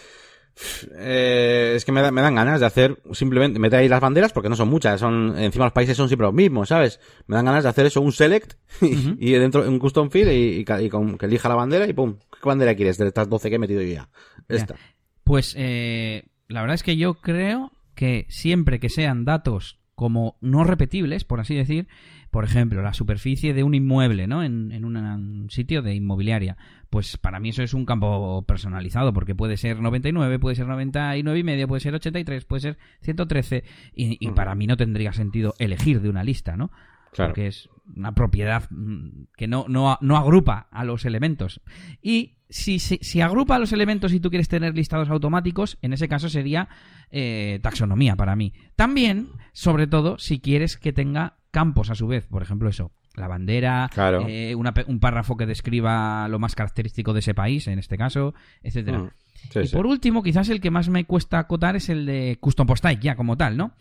eh, es que me, da- me dan ganas de hacer simplemente, meter ahí las banderas, porque no son muchas, son, encima los países son siempre los mismos, ¿sabes? Me dan ganas de hacer eso, un select, y, y dentro un custom field, y, y con que elija la bandera, y pum, ¿qué bandera quieres de estas 12 que he metido yo ya? Esta. Pues eh, la verdad es que yo creo que siempre que sean datos como no repetibles, por así decir, por ejemplo, la superficie de un inmueble, ¿no? En, en un sitio de inmobiliaria. Pues para mí eso es un campo personalizado, porque puede ser 99, puede ser 99 y medio, puede ser 83, puede ser 113, y, y para mí no tendría sentido elegir de una lista, ¿no? Claro. Porque es una propiedad mm, que no, no, no agrupa a los elementos. Y si, si, si agrupa a los elementos y tú quieres tener listados automáticos, en ese caso sería eh, taxonomía para mí. También, sobre todo, si quieres que tenga campos a su vez, por ejemplo eso, la bandera, Claro. eh, una un párrafo que describa lo más característico de ese país, en este caso, etcétera. Mm. Sí, y sí. por último, quizás el que más me cuesta acotar es el de custom post type, ya como tal, ¿no?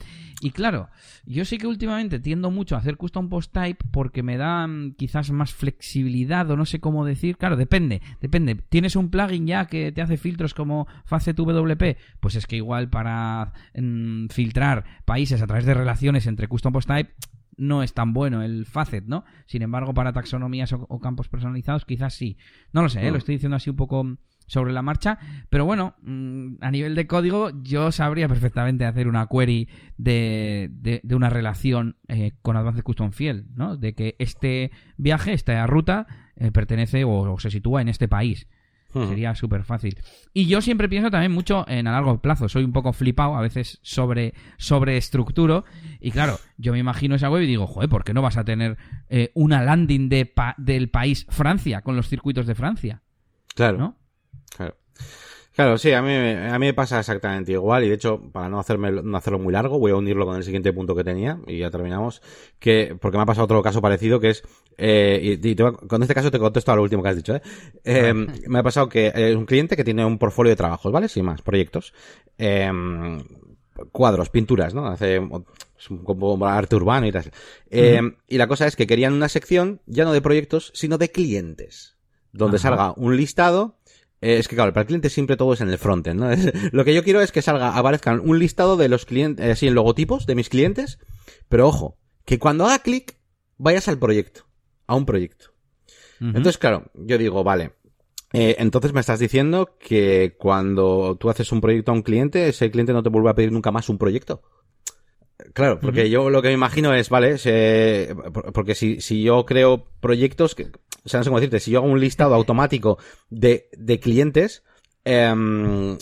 Y claro, yo sí que últimamente tiendo mucho a hacer custom post type porque me da quizás más flexibilidad o no sé cómo decir. Claro, depende, depende. ¿Tienes un plugin ya que te hace filtros como Facet WP? Pues es que igual para mm, filtrar países a través de relaciones entre custom post type no es tan bueno el Facet, ¿no? Sin embargo, para taxonomías o, o campos personalizados quizás sí. No lo sé, ¿eh? Mm. lo estoy diciendo así un poco sobre la marcha, pero bueno, mm, a nivel de código yo sabría perfectamente hacer una query de, de, de una relación eh, con Advanced Custom Field, ¿no? De que este viaje, esta ruta, eh, pertenece o, o se sitúa en este país. Sería súper fácil. Y yo siempre pienso también mucho en a largo plazo. Soy un poco flipado, a veces sobre, sobre estructuro. Y claro, yo me imagino esa web y digo, joder, ¿por qué no vas a tener eh, una landing de pa- del país Francia con los circuitos de Francia? Claro. ¿No? Claro. Claro, sí, a mí, a mí me pasa exactamente igual y de hecho, para no, hacerme, no hacerlo muy largo, voy a unirlo con el siguiente punto que tenía y ya terminamos, que porque me ha pasado otro caso parecido que es, eh, y, y te con este caso te contesto a lo último que has dicho, ¿eh? Eh, me ha pasado que es un cliente que tiene un portfolio de trabajos, ¿vale? Sin más, proyectos. Eh, cuadros, pinturas, ¿no? Hace como arte urbano y tal. Eh, Y la cosa es que querían una sección ya no de proyectos, sino de clientes, donde Ajá. salga un listado eh, es que claro, para el cliente siempre todo es en el frontend, ¿no? Es- lo que yo quiero es que salga, aparezcan un listado de los clientes, eh, así en logotipos de mis clientes, pero ojo, que cuando haga clic, vayas al proyecto, a un proyecto. Entonces, claro, yo digo, vale, eh, entonces me estás diciendo que cuando tú haces un proyecto a un cliente, ese cliente no te vuelve a pedir nunca más un proyecto. Claro, porque yo lo que me imagino es, vale, se- por- porque si, si yo creo proyectos, que, o sea, no sé cómo decirte, si yo hago un listado automático de, de clientes, em,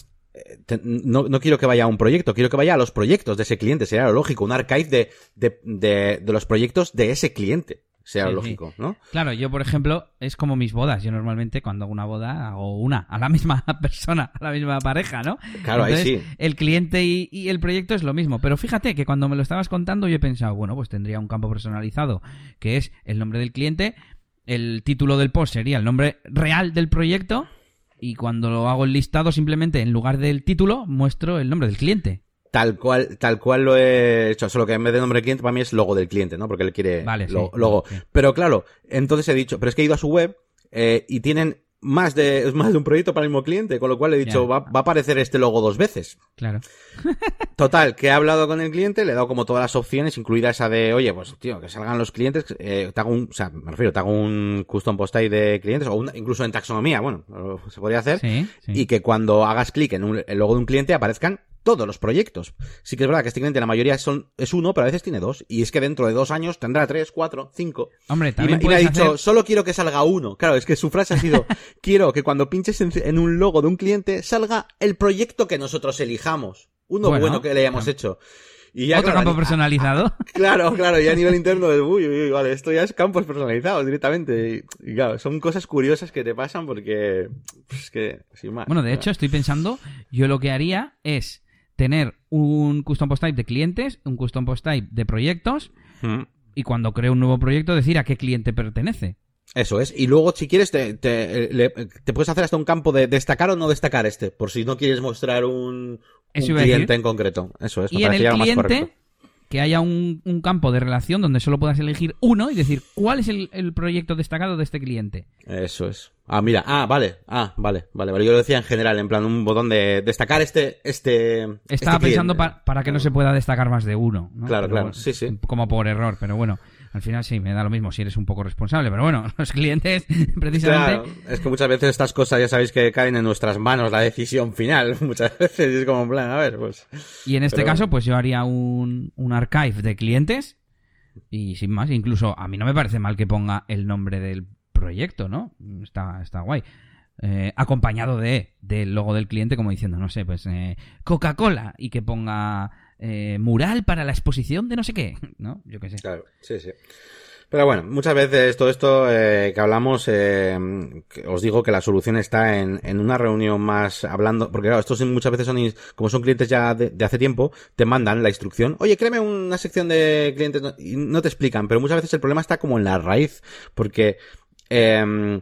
no, no quiero que vaya a un proyecto, quiero que vaya a los proyectos de ese cliente, sería lo lógico, un archive de, de, de, de los proyectos de ese cliente, sería Sí, lógico, ¿no? Claro, yo por ejemplo, es como mis bodas. Yo normalmente cuando hago una boda hago una, a la misma persona, a la misma pareja, ¿no? Claro, ahí sí. El cliente y, y el proyecto es lo mismo. Pero fíjate que cuando me lo estabas contando yo he pensado, bueno, pues tendría un campo personalizado, que es el nombre del cliente, el título del post sería el nombre real del proyecto, y cuando lo hago el listado simplemente en lugar del título muestro el nombre del cliente. Tal cual, tal cual lo he hecho, solo que en vez de nombre del cliente para mí es logo del cliente, ¿no? Porque él quiere Vale, lo- sí, logo. sí. Pero claro, entonces he dicho, pero es que he ido a su web eh, y tienen más de, más de un proyecto para el mismo cliente, con lo cual he dicho, va, va a aparecer este logo dos veces. Claro. Total, que he hablado con el cliente, le he dado como todas las opciones, incluida esa de, oye, pues tío, que salgan los clientes, eh, te hago un, o sea, me refiero, te hago un custom post ahí de clientes, o un- incluso en taxonomía, bueno, se podría hacer, Sí, sí. y que cuando hagas clic en un- el logo de un cliente aparezcan todos los proyectos. Sí que es verdad que la mayoría son, es uno, pero a veces tiene dos. Y es que dentro de dos años tendrá tres, cuatro, cinco. Hombre, Y también y me ha dicho, hacer- solo quiero que salga uno. Claro, es que su frase ha sido, quiero que cuando pinches en, en un logo de un cliente salga el proyecto que nosotros elijamos. Uno Bueno, bueno, que le hayamos claro. hecho. Y ya, Otro claro, campo a- personalizado. Claro, claro, y a nivel interno de, uy, uy, uy, vale, esto ya es campos personalizados directamente. Y, y claro, son cosas curiosas que te pasan porque, pues, es que, sin más. Bueno, de hecho, estoy pensando, yo lo que haría es tener un custom post type de clientes, un custom post type de proyectos, Mm. y cuando creo un nuevo proyecto decir a qué cliente pertenece. Eso es. Y luego, si quieres, te, te, le- te puedes hacer hasta un campo de destacar o no destacar este, por si no quieres mostrar un, Eso cliente en concreto. Eso es. Y en el cliente, que haya un, un campo de relación donde solo puedas elegir uno y decir cuál es el, el proyecto destacado de este cliente. Eso es. Ah, mira. Ah, vale. Ah, vale. Vale, vale. Yo lo decía en general, en plan un botón de destacar este, este. Estaba este pensando cliente. pa- para que no se pueda destacar más de uno. ¿no? Claro, Pero claro. Sí, sí. Como por error, pero bueno. al final sí, me da lo mismo si eres un poco responsable, pero bueno, los clientes, precisamente... Claro, es que muchas veces estas cosas ya sabéis que caen en nuestras manos la decisión final, muchas veces es como en plan, a ver, pues... Y en este Pero caso, pues yo haría un, un archive de clientes y sin más, incluso a mí no me parece mal que ponga el nombre del proyecto, ¿no? Está, está guay. Eh, acompañado de del logo del cliente, como diciendo, no sé, pues eh, Coca-Cola y que ponga eh, mural para la exposición de no sé qué, ¿no? Yo qué sé. Claro, sí, sí. Pero bueno, muchas veces todo esto que hablamos, os digo que la solución está en, en una reunión más hablando, porque claro, estos muchas veces son, como son clientes ya de, hace tiempo, te mandan la instrucción, oye, créeme una sección de clientes, y no te explican, pero muchas veces el problema está como en la raíz, porque eh,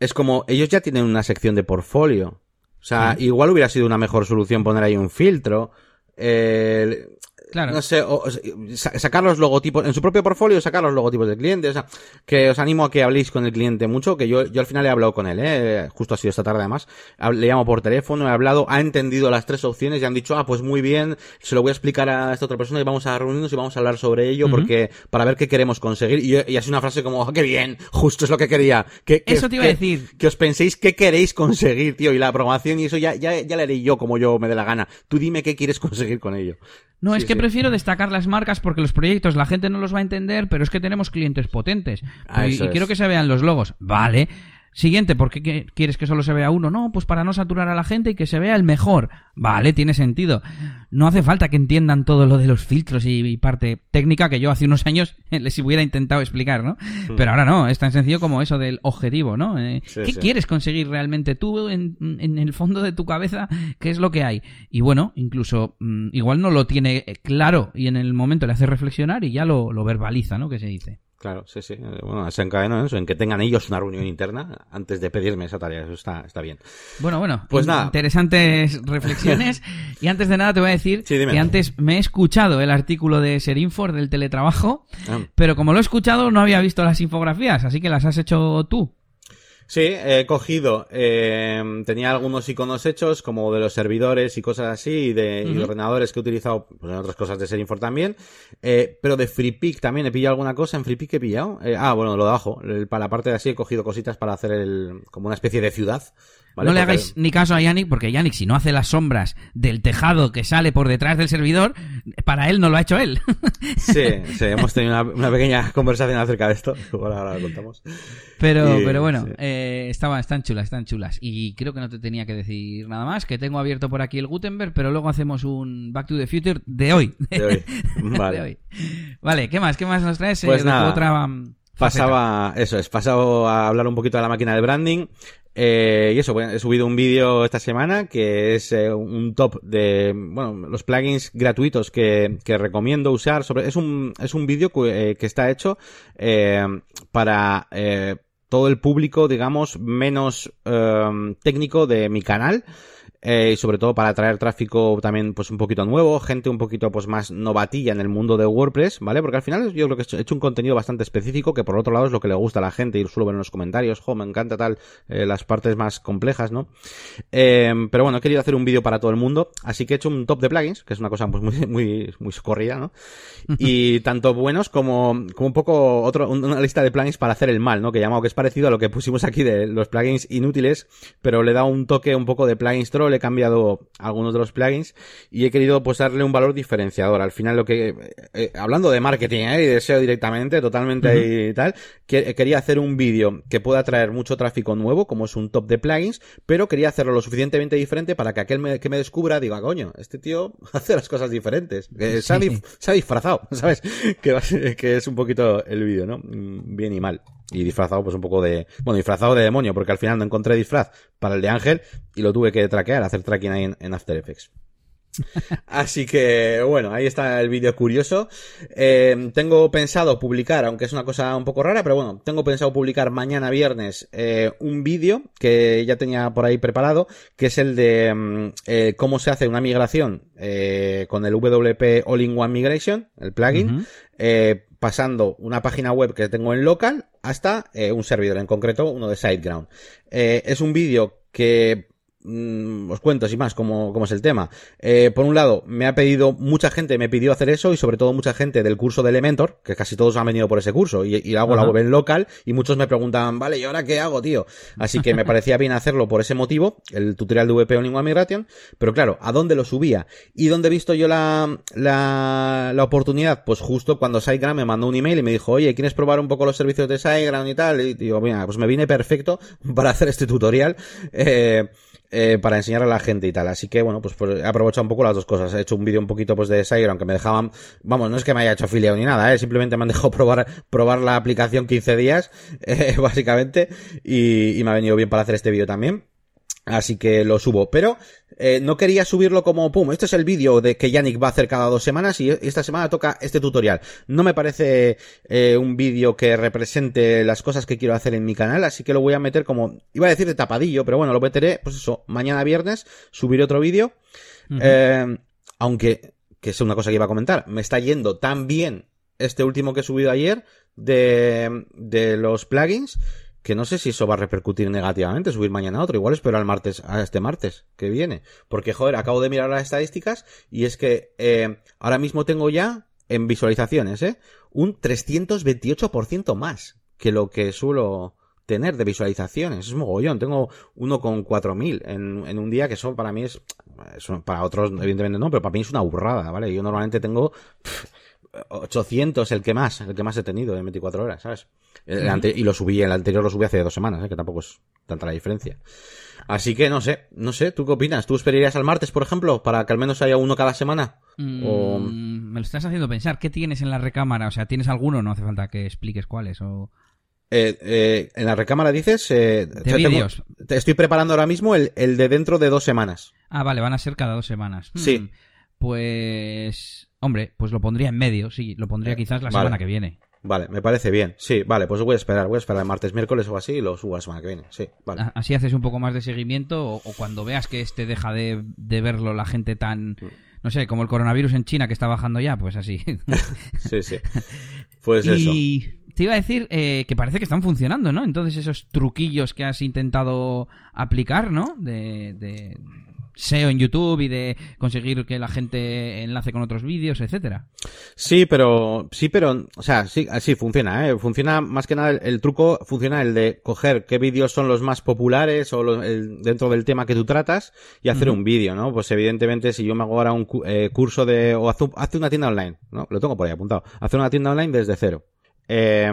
es como, ellos ya tienen una sección de portfolio, o sea, igual hubiera sido una mejor solución poner ahí un filtro, eh, Claro. no sé, o- o sa- sacar los logotipos, en su propio portfolio sacar los logotipos del cliente, o sea, que os animo a que habléis con el cliente mucho, que yo, yo al final he hablado con él, eh, justo ha sido esta tarde además, le llamo por teléfono, he hablado, ha entendido las tres opciones y han dicho, ah, pues muy bien, se lo voy a explicar a esta otra persona y vamos a reunirnos y vamos a hablar sobre ello, porque, para ver qué queremos conseguir, y, y así una frase como, ah, qué bien, justo es lo que quería, que, que- Eso te iba a decir. que os penséis qué queréis conseguir, tío, y la aprobación y eso ya, ya, ya la haré yo como yo me dé la gana. Tú dime qué quieres conseguir con ello. No, Sí, es que sí. Prefiero destacar las marcas porque los proyectos la gente no los va a entender, pero es que tenemos clientes potentes. Ah, y y quiero que se vean los logos. Vale. Siguiente, ¿por qué quieres que solo se vea uno? No, pues para no saturar a la gente y que se vea el mejor. Vale, tiene sentido. No hace falta que entiendan todo lo de los filtros y, y parte técnica que yo hace unos años les hubiera intentado explicar, ¿no? Pero ahora no, es tan sencillo como eso del objetivo, ¿no? Eh, Sí, ¿Qué sí. quieres conseguir realmente tú en, en el fondo de tu cabeza? ¿Qué es lo que hay? Y bueno, incluso mm, igual no lo tiene eh, claro y en el momento le hace reflexionar y ya lo, lo verbaliza, ¿no? Que se dice. Claro, sí, sí. Eh, Bueno, se encadenó en eso, en que tengan ellos una reunión interna antes de pedirme esa tarea. Eso está, está bien. Bueno, bueno, Pues nada. interesantes reflexiones. y antes de nada te voy a decir Sí, que antes me he escuchado el artículo de Serinfor del teletrabajo, Ah. pero como lo he escuchado no había visto las infografías, así que las has hecho tú. Sí, he cogido, eh, tenía algunos iconos hechos, como de los servidores y cosas así, y de, y de ordenadores que he utilizado pues, en otras cosas de Serinfor también, eh, pero de FreePick también he pillado alguna cosa, en FreePick he pillado, eh, ah, bueno, lo de abajo, el- para la parte de así he cogido cositas para hacer el, como una especie de ciudad, ¿vale? no le Porque- hagáis ni caso a Yannick, porque Yannick, si no hace las sombras del tejado que sale por detrás del servidor, para él no lo ha hecho él. Sí, sí, hemos tenido una, una pequeña conversación acerca de esto, ahora, ahora lo contamos. Pero, Y- pero bueno, sí. eh, estaban, están chulas, están chulas. Y creo que no te tenía que decir nada más, que tengo abierto por aquí el Gutenberg, pero luego hacemos un Back to the Future de hoy. De hoy. De Vale. hoy. Vale, ¿qué más? ¿Qué más nos traes? eh, Pues tu nada, otra Pasaba, eso es, pasado a hablar un poquito de la máquina de branding. Eh, y eso, he subido un vídeo esta semana que es eh, un top de, bueno, los plugins gratuitos que, que recomiendo usar. Sobre, es un, es un vídeo que, eh, que está hecho eh, para todo el público, digamos, menos técnico de mi canal. Eh, y sobre todo para atraer tráfico también pues un poquito nuevo, gente un poquito pues más novatilla en el mundo de WordPress, ¿vale? Porque al final yo creo que he hecho- he hecho un contenido bastante específico que por otro lado es lo que le gusta a la gente y suelo ver en los comentarios, jo, me encanta tal, eh, las partes más complejas, ¿no? Eh, pero bueno, he querido hacer un vídeo para todo el mundo, así que he hecho un top de plugins, que es una cosa pues muy, muy, muy socorrida, ¿no? Y tanto buenos como, como un poco otro, una lista de plugins para hacer el mal, ¿no? Que he llamado que es parecido a lo que pusimos aquí de los plugins inútiles, pero le dado un toque un poco de plugins troll, he cambiado algunos de los plugins y he querido pues darle un valor diferenciador. Al final lo que, eh, hablando de marketing ¿eh? y de SEO directamente, totalmente y tal, que, quería hacer un vídeo que pueda traer mucho tráfico nuevo, como es un top de plugins, pero quería hacerlo lo suficientemente diferente para que aquel me- que me descubra diga, coño, este tío hace las cosas diferentes, que se, ha se disfrazado, ¿sabes? Que, que es un poquito el vídeo, ¿no? Mm, Bien y mal. Y disfrazado pues un poco de, bueno, disfrazado de demonio, porque al final no encontré disfraz para el de Ángel y lo tuve que traquear, hacer tracking ahí en, en After Effects. Así que, bueno, ahí está el vídeo curioso. Eh, tengo pensado publicar, aunque es una cosa un poco rara, pero bueno, tengo pensado publicar mañana viernes eh, un vídeo que ya tenía por ahí preparado, que es el de mm, eh, cómo se hace una migración eh, con el WP All-in-One Migration, el plugin, eh, pasando una página web que tengo en local hasta eh, un servidor, en concreto uno de SiteGround. Eh, es un vídeo que mm, os cuento sin más cómo, cómo es el tema. Eh, por un lado, me ha pedido, mucha gente me pidió hacer eso y sobre todo mucha gente del curso de Elementor, que casi todos han venido por ese curso y, y hago la web en local y muchos me preguntaban, vale, ¿y ahora qué hago, tío? Así que me parecía bien hacerlo por ese motivo, el tutorial de VP Lingua Migration, pero claro, ¿a dónde lo subía? ¿Y dónde he visto yo la, la, la oportunidad? Pues justo cuando SiteGround me mandó un email y me dijo, oye, ¿quieres probar un poco los servicios de SiteGround y tal? Y digo, mira, pues me vine perfecto para hacer este tutorial, eh, eh, para enseñar a la gente y tal. Así que, bueno, pues, pues he aprovechado un poco las dos cosas. He hecho un vídeo un poquito pues de SiteGround que me dejaban, vamos, no es que me haya hecho afiliado ni nada, eh, simplemente me han dejado probar, probar la aplicación 15 días, eh, básicamente, y, y me ha venido bien para hacer este vídeo también. Así que lo subo. Pero eh, no quería subirlo como pum. Este es el vídeo de que Yannick va a hacer cada dos semanas y esta semana toca este tutorial. No me parece eh, un vídeo que represente las cosas que quiero hacer en mi canal, así que lo voy a meter como iba a decir de tapadillo, pero bueno, lo meteré, pues eso, mañana viernes subiré otro vídeo. Eh, aunque, que es una cosa que iba a comentar, me está yendo tan bien este último que he subido ayer de, de los plugins que no sé si eso va a repercutir negativamente, subir mañana otro. Igual espero al martes, a este martes que viene. Porque, joder, acabo de mirar las estadísticas y es que eh, ahora mismo tengo ya en visualizaciones, ¿eh? Un 328% más que lo que suelo tener de visualizaciones. Es mogollón. Tengo uno con 4.000 en, en un día que eso para mí es, para otros evidentemente no, pero para mí es una burrada, ¿vale? Yo normalmente tengo 800 el que más, el que más he tenido en 24 horas, ¿sabes? El ante- y lo subí, el anterior lo subí hace dos semanas, ¿eh? que tampoco es tanta la diferencia. Así que no sé, no sé, ¿tú qué opinas? ¿Tú esperarías al martes, por ejemplo, para que al menos haya uno cada semana? O... Mm, Me lo estás haciendo pensar. ¿Qué tienes en la recámara? O sea, ¿tienes alguno? No hace falta que expliques cuáles. O... Eh, eh, en la recámara dices... Eh, o sea, tengo- vídeos. te estoy preparando ahora mismo el, el de dentro de dos semanas. Ah, vale, van a ser cada dos semanas. Hmm, Sí. Pues... Hombre, pues lo pondría en medio, sí. Lo pondría quizás la vale. semana que viene. Vale, me parece bien. Sí, vale, pues voy a esperar, voy a esperar el martes, miércoles o así y lo subo la semana que viene. Sí, vale. Así haces un poco más de seguimiento o, o cuando veas que este deja de, de verlo la gente tan... No sé, como el coronavirus en China que está bajando ya, pues así. Sí, sí. Pues eso. y te iba a decir eh, que parece que están funcionando, ¿no? Entonces esos truquillos que has intentado aplicar, ¿no? De, de SEO en YouTube y de conseguir que la gente enlace con otros vídeos, etcétera. Sí, pero, sí, pero, o sea, sí, sí, funciona, eh. Funciona más que nada el, el truco, funciona el de coger qué vídeos son los más populares o los- el- dentro del tema que tú tratas y hacer un vídeo, ¿no? Pues evidentemente si yo me hago ahora un cu- eh, curso de, o hace, hace una tienda online, ¿no? Lo tengo por ahí apuntado. Hacer una tienda online desde cero. Eh,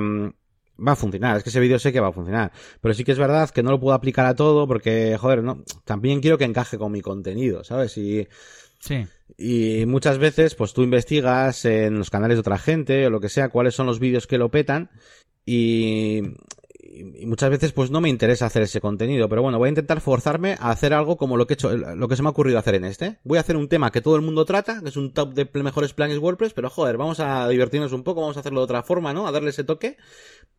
va a funcionar, es que ese vídeo sé que va a funcionar. Pero sí que es verdad que no lo puedo aplicar a todo porque, joder, no, también quiero que encaje con mi contenido, ¿sabes? Y, Sí. y muchas veces, pues tú investigas en los canales de otra gente o lo que sea, cuáles son los vídeos que lo petan y, y muchas veces pues no me interesa hacer ese contenido, pero bueno, voy a intentar forzarme a hacer algo como lo que he hecho, lo que se me ha ocurrido hacer en este. Voy a hacer un tema que todo el mundo trata, que es un top de mejores planes WordPress, pero joder, vamos a divertirnos un poco, vamos a hacerlo de otra forma, ¿no? A darle ese toque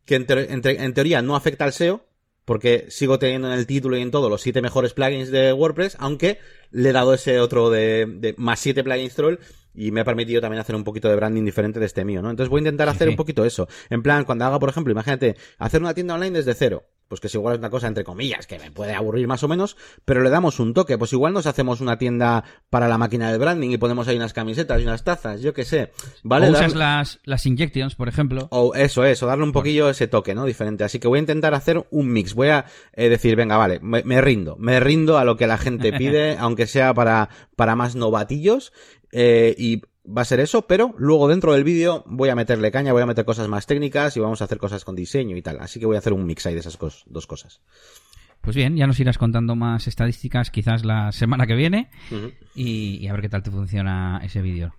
que en, en teoría no afecta al SEO, porque sigo teniendo en el título y en todo los siete mejores plugins de WordPress, aunque le he dado ese otro de, de más siete plugins troll y me ha permitido también hacer un poquito de branding diferente de este mío, ¿no? Entonces voy a intentar hacer sí. un poquito eso. En plan, cuando haga, por ejemplo, imagínate, hacer una tienda online desde cero. Pues que si igual es una cosa entre comillas que me puede aburrir más o menos, pero le damos un toque. Pues igual nos hacemos una tienda para la máquina de branding y ponemos ahí unas camisetas y unas tazas, yo qué sé. ¿Vale? o Dar- usas las, las injections, por ejemplo. o eso es, o darle un poquillo ese toque, ¿no? Diferente. Así que voy a intentar hacer un mix. Voy a eh, decir, venga, vale, me, me rindo. Me rindo a lo que la gente pide, aunque sea para, para más novatillos. Eh, y va a ser eso, pero luego dentro del vídeo voy a meterle caña, voy a meter cosas más técnicas y vamos a hacer cosas con diseño y tal. Así que voy a hacer un mix ahí de esas cos- dos cosas. Pues bien, ya nos irás contando más estadísticas quizás la semana que viene y, y a ver qué tal te funciona ese vídeo.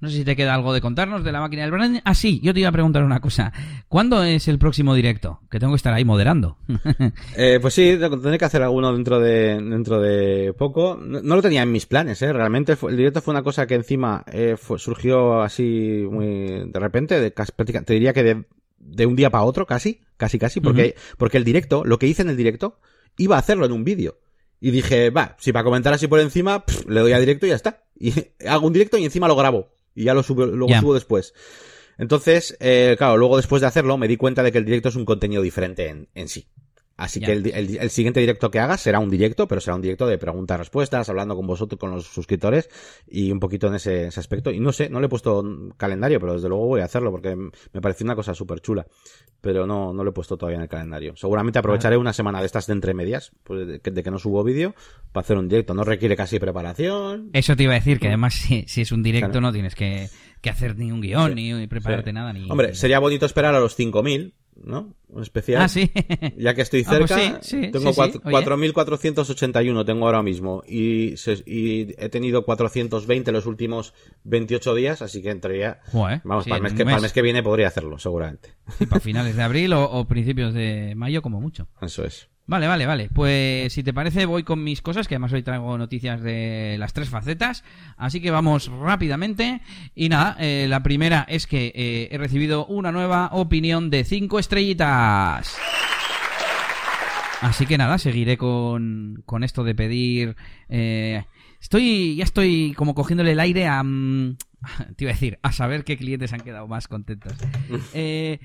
No sé si te queda algo de contarnos de la máquina del branding. Ah, sí, yo te iba a preguntar una cosa. ¿Cuándo es el próximo directo? Que tengo que estar ahí moderando. Eh, pues sí, tendré que hacer alguno dentro de dentro de poco. No, no lo tenía en mis planes, ¿eh? Realmente fue- el directo fue una cosa que encima eh, fue- surgió así muy de repente, de, te diría que de, de un día para otro, casi, casi, casi, porque, porque el directo, lo que hice en el directo, iba a hacerlo en un vídeo. Y dije, va, si para comentar así por encima, pff, le doy a directo y ya está. Y hago un directo y encima lo grabo. Y ya lo subo, luego subo después. Entonces, eh, claro, luego después de hacerlo me di cuenta de que el directo es un contenido diferente en, en sí. Así que el, siguiente directo que hagas será un directo, pero será un directo de preguntas-respuestas, hablando con vosotros, con los suscriptores y un poquito en ese, ese aspecto. Y no sé, no le he puesto calendario, pero desde luego voy a hacerlo porque me pareció una cosa súper chula. Pero no, no lo he puesto todavía en el calendario. Seguramente aprovecharé una semana de estas de entre medias, pues de, que- de que no subo vídeo, para hacer un directo. No requiere casi preparación. Eso te iba a decir, que además si, si es un directo Claro. no tienes que, que hacer ni un guion, Sí. ni prepararte Sí. nada. Ni, Hombre, sería bonito esperar a los 5000, ¿no? Un especial. Ah, sí. Ya que estoy Ah, pues cerca, sí, sí, tengo sí, sí, cuatro- oye. 4.481 tengo ahora mismo y, se- y he tenido 420 los últimos 28 días, así que entraría... Joder, Vamos, para, el mes que, para el mes. que viene podría hacerlo, seguramente. Para finales de abril o, o principios de mayo como mucho. Eso es. Vale, vale, vale. Pues si te parece voy con mis cosas, que además hoy traigo noticias de las tres facetas. Así que vamos rápidamente. Y nada, eh, la primera es que eh, he recibido una nueva opinión de cinco estrellitas. Así que nada, seguiré con, con esto de pedir... eh, estoy, ya estoy como cogiéndole el aire a... mm, te iba a decir, a saber qué clientes han quedado más contentos. Eh,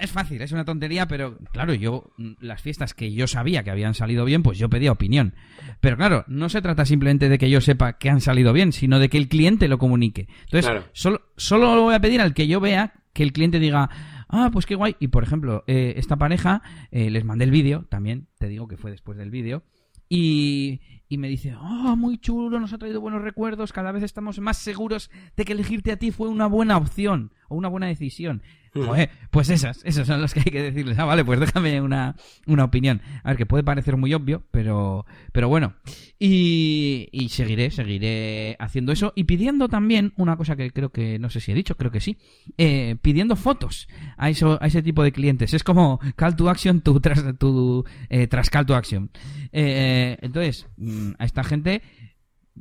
es fácil, es una tontería, pero claro, yo, mm, las fiestas que yo sabía que habían salido bien, pues yo pedía opinión. Pero claro, no se trata simplemente de que yo sepa que han salido bien, sino de que el cliente lo comunique. Entonces, Claro. solo, solo lo voy a pedir al que yo vea que el cliente diga, ah, pues qué guay. Y por ejemplo, eh, esta pareja, eh, les mandé el vídeo, también te digo que fue después del vídeo, y, y me dice, oh, muy chulo, nos ha traído buenos recuerdos, cada vez estamos más seguros de que elegirte a ti fue una buena opción o una buena decisión. Joder, pues esas, esas son las que hay que decirles. Ah, vale, pues déjame una, una opinión. A ver, que puede parecer muy obvio, pero, pero bueno. Y, seguiré, seguiré haciendo eso y pidiendo también una cosa que creo que, no sé si he dicho, creo que sí, eh, pidiendo fotos a, eso, a ese tipo de clientes. Es como call to action, tu tras, tu, eh, tras call to action. Eh, entonces, mm, a esta gente,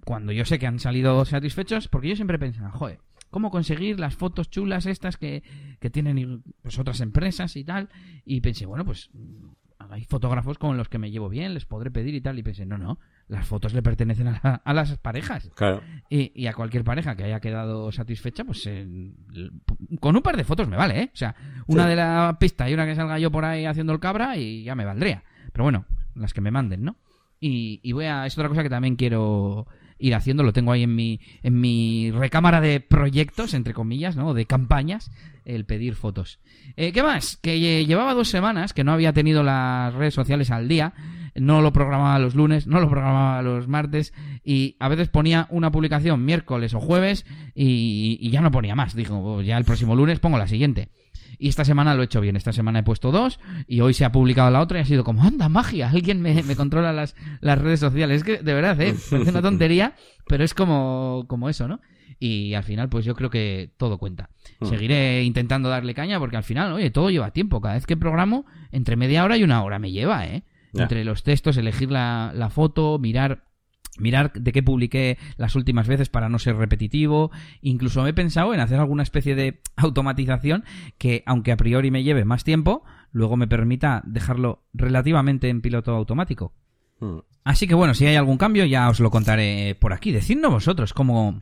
cuando yo sé que han salido satisfechos, porque yo siempre pensaba, joder, ¿cómo conseguir las fotos chulas estas que, que tienen pues, otras empresas y tal? Y pensé, bueno, pues mm, hay fotógrafos con los que me llevo bien, les podré pedir y tal. Y pensé, no, no, las fotos le pertenecen a, la- a las parejas. Claro. Y, y a cualquier pareja que haya quedado satisfecha, pues eh, con un par de fotos me vale, ¿eh? O sea, una Sí. de la pista y una que salga yo por ahí haciendo el cabra y ya me valdría. Pero bueno, las que me manden, ¿no? Y, y voy a... Es otra cosa que también quiero ir haciendo, lo tengo ahí en mi, en mi recámara de proyectos, entre comillas, ¿no? De campañas, el pedir fotos. Eh, ¿Qué más? Que eh, llevaba dos semanas que no había tenido las redes sociales al día, no lo programaba los lunes, no lo programaba los martes y a veces ponía una publicación miércoles o jueves y, y ya no ponía más. Dijo, "Oh, ya el próximo lunes pongo la siguiente. Y esta semana lo he hecho bien. Esta semana he puesto dos y hoy se ha publicado la otra y ha sido como, anda, magia, alguien me, me controla las, las redes sociales. Es que, de verdad, ¿eh? Parece una tontería, pero es como, como eso, ¿no? Y al final, pues yo creo que todo cuenta. Mm. Seguiré intentando darle caña porque al final, oye, todo lleva tiempo. Cada vez que programo, entre media hora y una hora me lleva, ¿eh? Entre los textos, elegir la, la foto, mirar mirar de qué publiqué las últimas veces para no ser repetitivo. Incluso he pensado en hacer alguna especie de automatización que, aunque a priori me lleve más tiempo, luego me permita dejarlo relativamente en piloto automático. Mm. Así que bueno, si hay algún cambio ya os lo contaré por aquí. Decidnos vosotros cómo,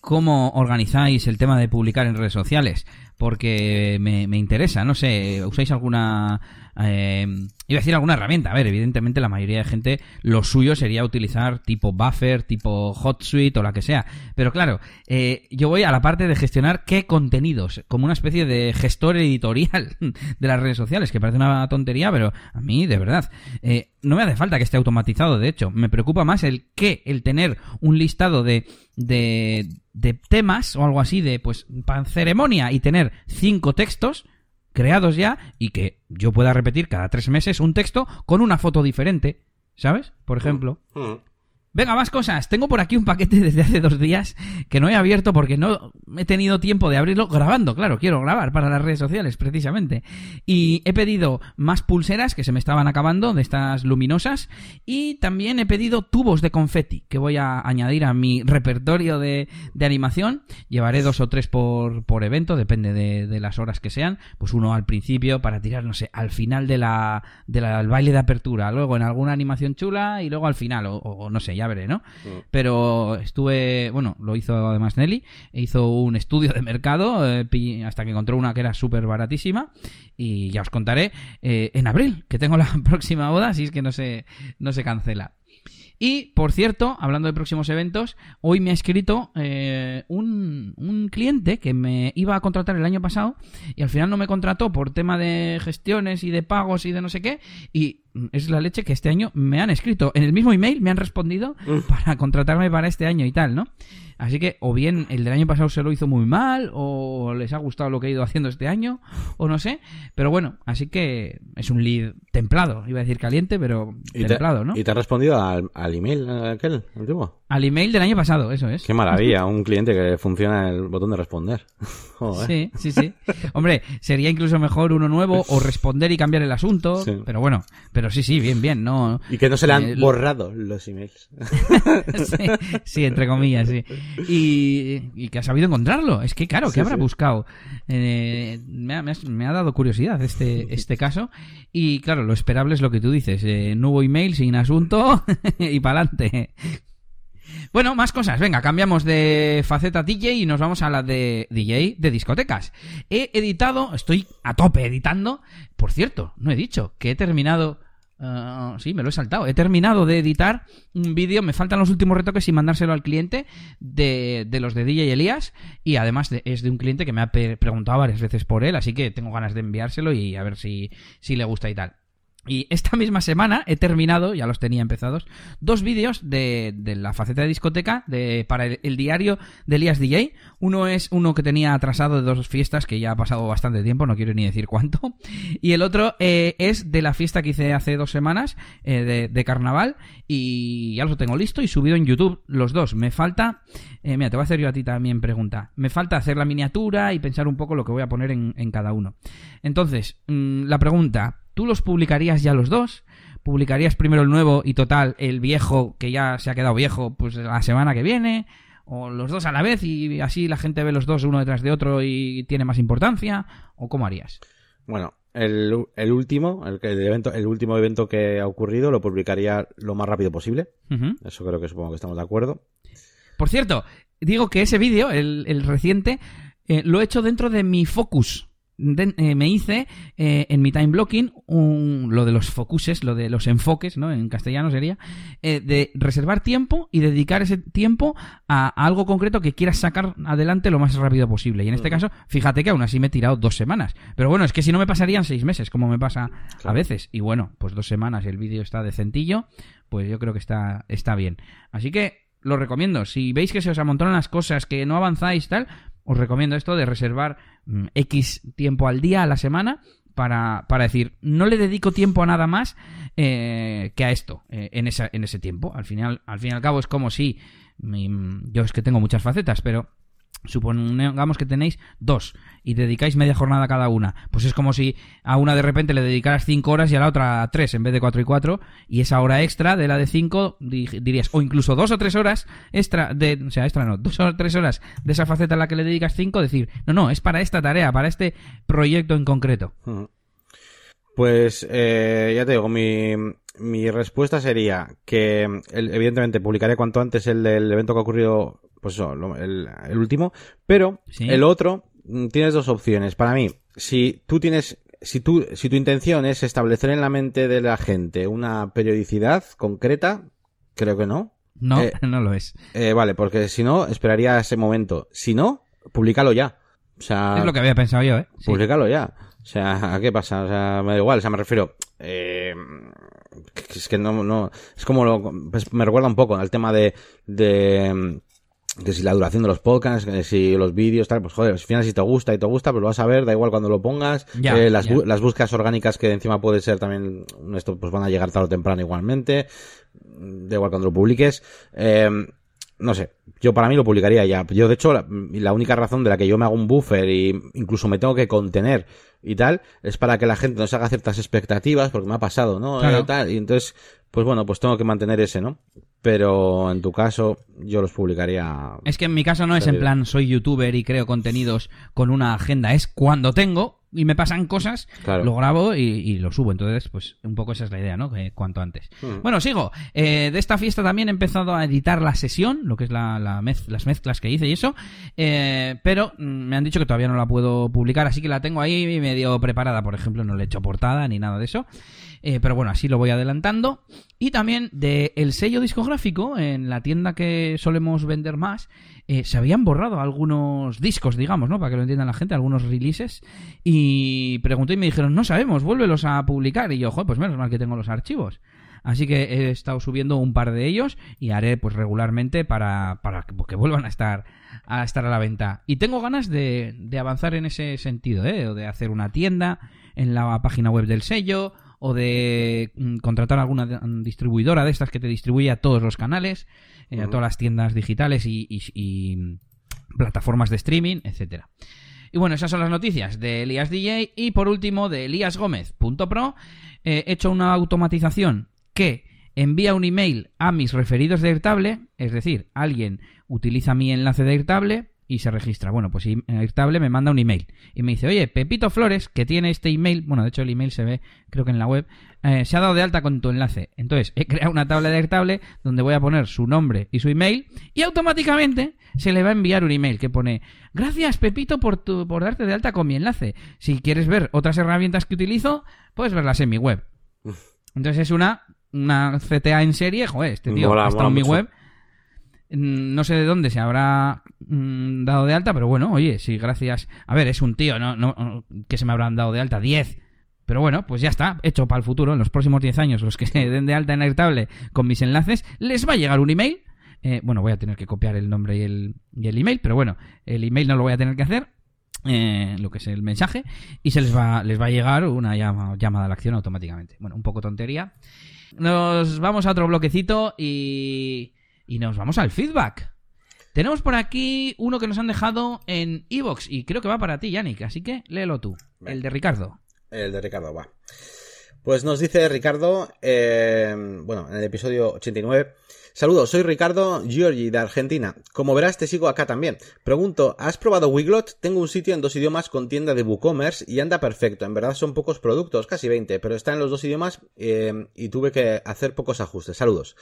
cómo organizáis el tema de publicar en redes sociales, porque me, me interesa. No sé, ¿usáis alguna... eh, iba a decir alguna herramienta. A ver, evidentemente la mayoría de gente lo suyo sería utilizar tipo Buffer, tipo HotSuite o la que sea. Pero claro, eh, yo voy a la parte de gestionar qué contenidos, como una especie de gestor editorial de las redes sociales, que parece una tontería, pero a mí, de verdad, eh, no me hace falta que esté automatizado, de hecho. Me preocupa más el qué, el tener un listado de, de, de temas o algo así, de pues, para ceremonia y tener cinco textos creados ya y que yo pueda repetir cada tres meses un texto con una foto diferente, ¿sabes? Por ejemplo. Mm. Venga, más cosas. Tengo por aquí un paquete desde hace dos días que no he abierto porque no he tenido tiempo de abrirlo grabando. Claro, quiero grabar para las redes sociales, precisamente. Y he pedido más pulseras que se me estaban acabando, de estas luminosas. Y también he pedido tubos de confeti que voy a añadir a mi repertorio de, de animación. Llevaré dos o tres por, por evento, depende de, de las horas que sean. Pues uno al principio para tirar, no sé, al final de la, de la- del baile de apertura. Luego en alguna animación chula y luego al final, o no sé, ya veré, ¿no? Pero estuve, bueno, lo hizo además Nelly, hizo un estudio de mercado eh, hasta que encontró una que era súper baratísima y ya os contaré eh, en abril que tengo la próxima boda, así es que no se, no se cancela. Y, por cierto, hablando de próximos eventos, hoy me ha escrito eh, un, un cliente que me iba a contratar el año pasado y al final no me contrató por tema de gestiones y de pagos y de no sé qué. Y es la leche que este año me han escrito. En el mismo email me han respondido para contratarme para este año y tal, ¿no? Así que o bien el del año pasado se lo hizo muy mal o les ha gustado lo que he ido haciendo este año o no sé. Pero bueno, así que es un lead templado. Iba a decir caliente, pero ¿Y te, templado, ¿no? ¿Y te ha respondido al, al email aquel, antiguo? Al email del año pasado, eso es. Qué maravilla, un cliente que funciona el botón de responder. Joder. Sí, sí, sí. Hombre, sería incluso mejor uno nuevo o responder y cambiar el asunto. Sí. Pero bueno, pero sí, sí, bien, bien. No, Y que no se le han Eh, borrado los emails. sí, sí, entre comillas, sí. Y, y que ha sabido encontrarlo. Es que, claro, Sí, que habrá sí. buscado? Eh, me, ha, me ha- me ha dado curiosidad este, este caso. Y claro, lo esperable es lo que tú dices. Eh, nuevo email sin asunto y para adelante. Bueno, más cosas. Venga, cambiamos de faceta DJ y nos vamos a la de DJ de discotecas. He editado, estoy a tope editando. Por cierto, no he dicho que he terminado. Ah, sí, me lo he saltado. He terminado de editar un vídeo. Me faltan los últimos retoques y mandárselo al cliente de, de los de DJ Elías. Y además de- es de un cliente que me ha preguntado varias veces por él. Así que tengo ganas de enviárselo y a ver si, si le gusta y tal. Y esta misma semana he terminado, ya los tenía empezados, dos vídeos de, la faceta de discoteca de, para el, diario de Elías DJ. Uno es uno que tenía atrasado de dos fiestas, que ya ha pasado bastante tiempo, no quiero ni decir cuánto. Y el otro eh, es de la fiesta que hice hace dos semanas, eh, de, carnaval, y ya los tengo listo y subido en YouTube los dos. Me falta, eh, mira, te voy a hacer yo a ti también pregunta. Me falta hacer la miniatura y pensar un poco lo que voy a poner en, en cada uno. Entonces, mm, la pregunta, ¿tú los publicarías ya los dos? ¿Publicarías primero el nuevo y total el viejo, que ya se ha quedado viejo, pues la semana que viene? ¿O los dos a la vez y así la gente ve los dos uno detrás de otro y tiene más importancia? ¿O cómo harías? Bueno, el, el último, el, el evento, el último evento que ha ocurrido lo publicaría lo más rápido posible. Eso creo que supongo que estamos de acuerdo. Por cierto, digo que ese vídeo, el, el reciente, eh, lo he hecho dentro de mi focus. De- eh, me hice eh, en mi time blocking un- lo de los focuses, lo de los enfoques, ¿no? En castellano sería, eh, de reservar tiempo y dedicar ese tiempo a, a algo concreto que quieras sacar adelante lo más rápido posible. Y en este caso, fíjate que aún así me he tirado dos semanas. Pero bueno, es que si no me pasarían seis meses, como me pasa a veces. Y bueno, pues dos semanas y el vídeo está decentillo, pues yo creo que está, está bien. Así que lo recomiendo. Si veis que se os amontonan las cosas, que no avanzáis tal, os recomiendo esto de reservar mm, X tiempo al día, a la semana, para, para decir, no le dedico tiempo a nada más eh, que a esto, eh, en, esa, en ese tiempo. Al final, al fin y al cabo es como si, yo es que tengo muchas facetas, pero supongamos que tenéis dos y dedicáis media jornada a cada una, pues es como si a una de repente le dedicaras cinco horas y a la otra tres en vez de cuatro y cuatro, y esa hora extra de la de cinco di- dirías, o incluso dos o tres horas extra, de, o sea, extra no, dos o tres horas de esa faceta a la que le dedicas cinco, decir, no, no, es para esta tarea, para este proyecto en concreto. Pues eh, ya te digo, mi, mi respuesta sería que evidentemente publicaré cuanto antes el del evento que ha ocurrido, pues eso, el, el último, pero Sí. el otro mm, tienes dos opciones. Para mí, si tú tienes, si tú, si tu intención es establecer en la mente de la gente una periodicidad concreta, creo que no. No, Eh, no lo es. Eh, vale, porque si no, esperaría ese momento. Si no, públicalo ya. O sea, Es lo que había pensado yo, ¿eh? Sí. Publicalo ya. O sea, ¿a qué pasa? O sea, me da igual. O sea, me refiero. Eh, es que no, no. Es como lo. pues me recuerda un poco al tema de. de que si la duración de los podcasts, que si los vídeos, tal, pues joder, al final si te gusta y te gusta, pues lo vas a ver, da igual cuando lo pongas. Ya, Eh, las, bu- las búsquedas orgánicas que encima puede ser también, esto pues van a llegar tarde o temprano igualmente. Da igual cuando lo publiques. Eh, no sé, yo para mí lo publicaría ya. Yo, de hecho, la, la única razón de la que yo me hago un buffer y incluso me tengo que contener y tal, es para que la gente no se haga ciertas expectativas, porque me ha pasado, ¿no? Claro. Eh, tal, y entonces, pues bueno, pues tengo que mantener ese, ¿no? Pero en tu caso, yo los publicaría. Es que en mi caso no es en plan soy youtuber y creo contenidos con una agenda, es cuando tengo y me pasan cosas, Claro. lo grabo y, y lo subo. Entonces, pues un poco esa es la idea, ¿no? Que cuanto antes. Mm. Bueno, sigo. Eh, de esta fiesta también he empezado a editar la sesión, lo que es la, la mez- las mezclas que hice y eso. Eh, pero mm, me han dicho que todavía no la puedo publicar, así que la tengo ahí medio preparada. Por ejemplo, no le he hecho portada ni nada de eso. Eh, pero bueno, así lo voy adelantando. Y también de el sello discográfico, en la tienda que solemos vender más, eh, se habían borrado algunos discos, digamos, ¿no? Para que lo entienda la gente, algunos releases. Y pregunté y me dijeron, no sabemos, vuélvelos a publicar. Y yo, joder, pues menos mal que tengo los archivos. Así que he estado subiendo un par de ellos y haré pues regularmente para, para que vuelvan a estar a estar a la venta. Y tengo ganas de, de avanzar en ese sentido, ¿eh? De hacer una tienda en la página web del sello o de mm, contratar alguna de- mm, distribuidora de estas que te distribuye a todos los canales, eh, a todas las tiendas digitales y, y- y, mm, plataformas de streaming, etcétera. Y bueno, esas son las noticias de Elías DJ y por último de eliasgomez.pro eh, he hecho una automatización que envía un email a mis referidos de Airtable, es decir, alguien utiliza mi enlace de Airtable y se registra. Bueno, pues Airtable me manda un email y me dice, oye, Pepito Flores, que tiene este email, bueno, de hecho el email se ve creo que en la web, eh, se ha dado de alta con tu enlace. Entonces, he creado una tabla de Airtable donde voy a poner su nombre y su email y automáticamente se le va a enviar un email que pone, gracias Pepito por, tu, por darte de alta con mi enlace. Si quieres ver otras herramientas que utilizo, puedes verlas en mi web. Entonces es una, una CTA en serie, joder, este tío Mola, ha estado en mi mucho. web. Mm, No sé de dónde se habrá mm, dado de alta, pero bueno, oye, sí, gracias. A ver, es un tío, no, no, que se me habrán dado de alta 10. Pero bueno, pues ya está, hecho para el futuro. En los próximos 10 años, los que se den de alta en Airtable con mis enlaces, les va a llegar un email. Eh, bueno, voy a tener que copiar el nombre y el, y el email, pero bueno, el email no lo voy a tener que hacer. eh, lo que es el mensaje y se les va les va a llegar una llama- llamada a la acción automáticamente bueno un poco tontería nos vamos a otro bloquecito y y nos vamos al feedback tenemos por aquí uno que nos han dejado en Evox y creo que va para ti Yannick así que léelo tú el de Ricardo El de Ricardo, va. Pues nos dice Ricardo, eh, bueno, en el episodio 89. Saludos, soy Ricardo Giorgi de Argentina. Como verás, te sigo acá también. Pregunto, ¿has probado Wiglot? Tengo un sitio en dos idiomas con tienda de WooCommerce y anda perfecto. En verdad son pocos productos, casi 20, pero está en los dos idiomas eh, y tuve que hacer pocos ajustes. Saludos.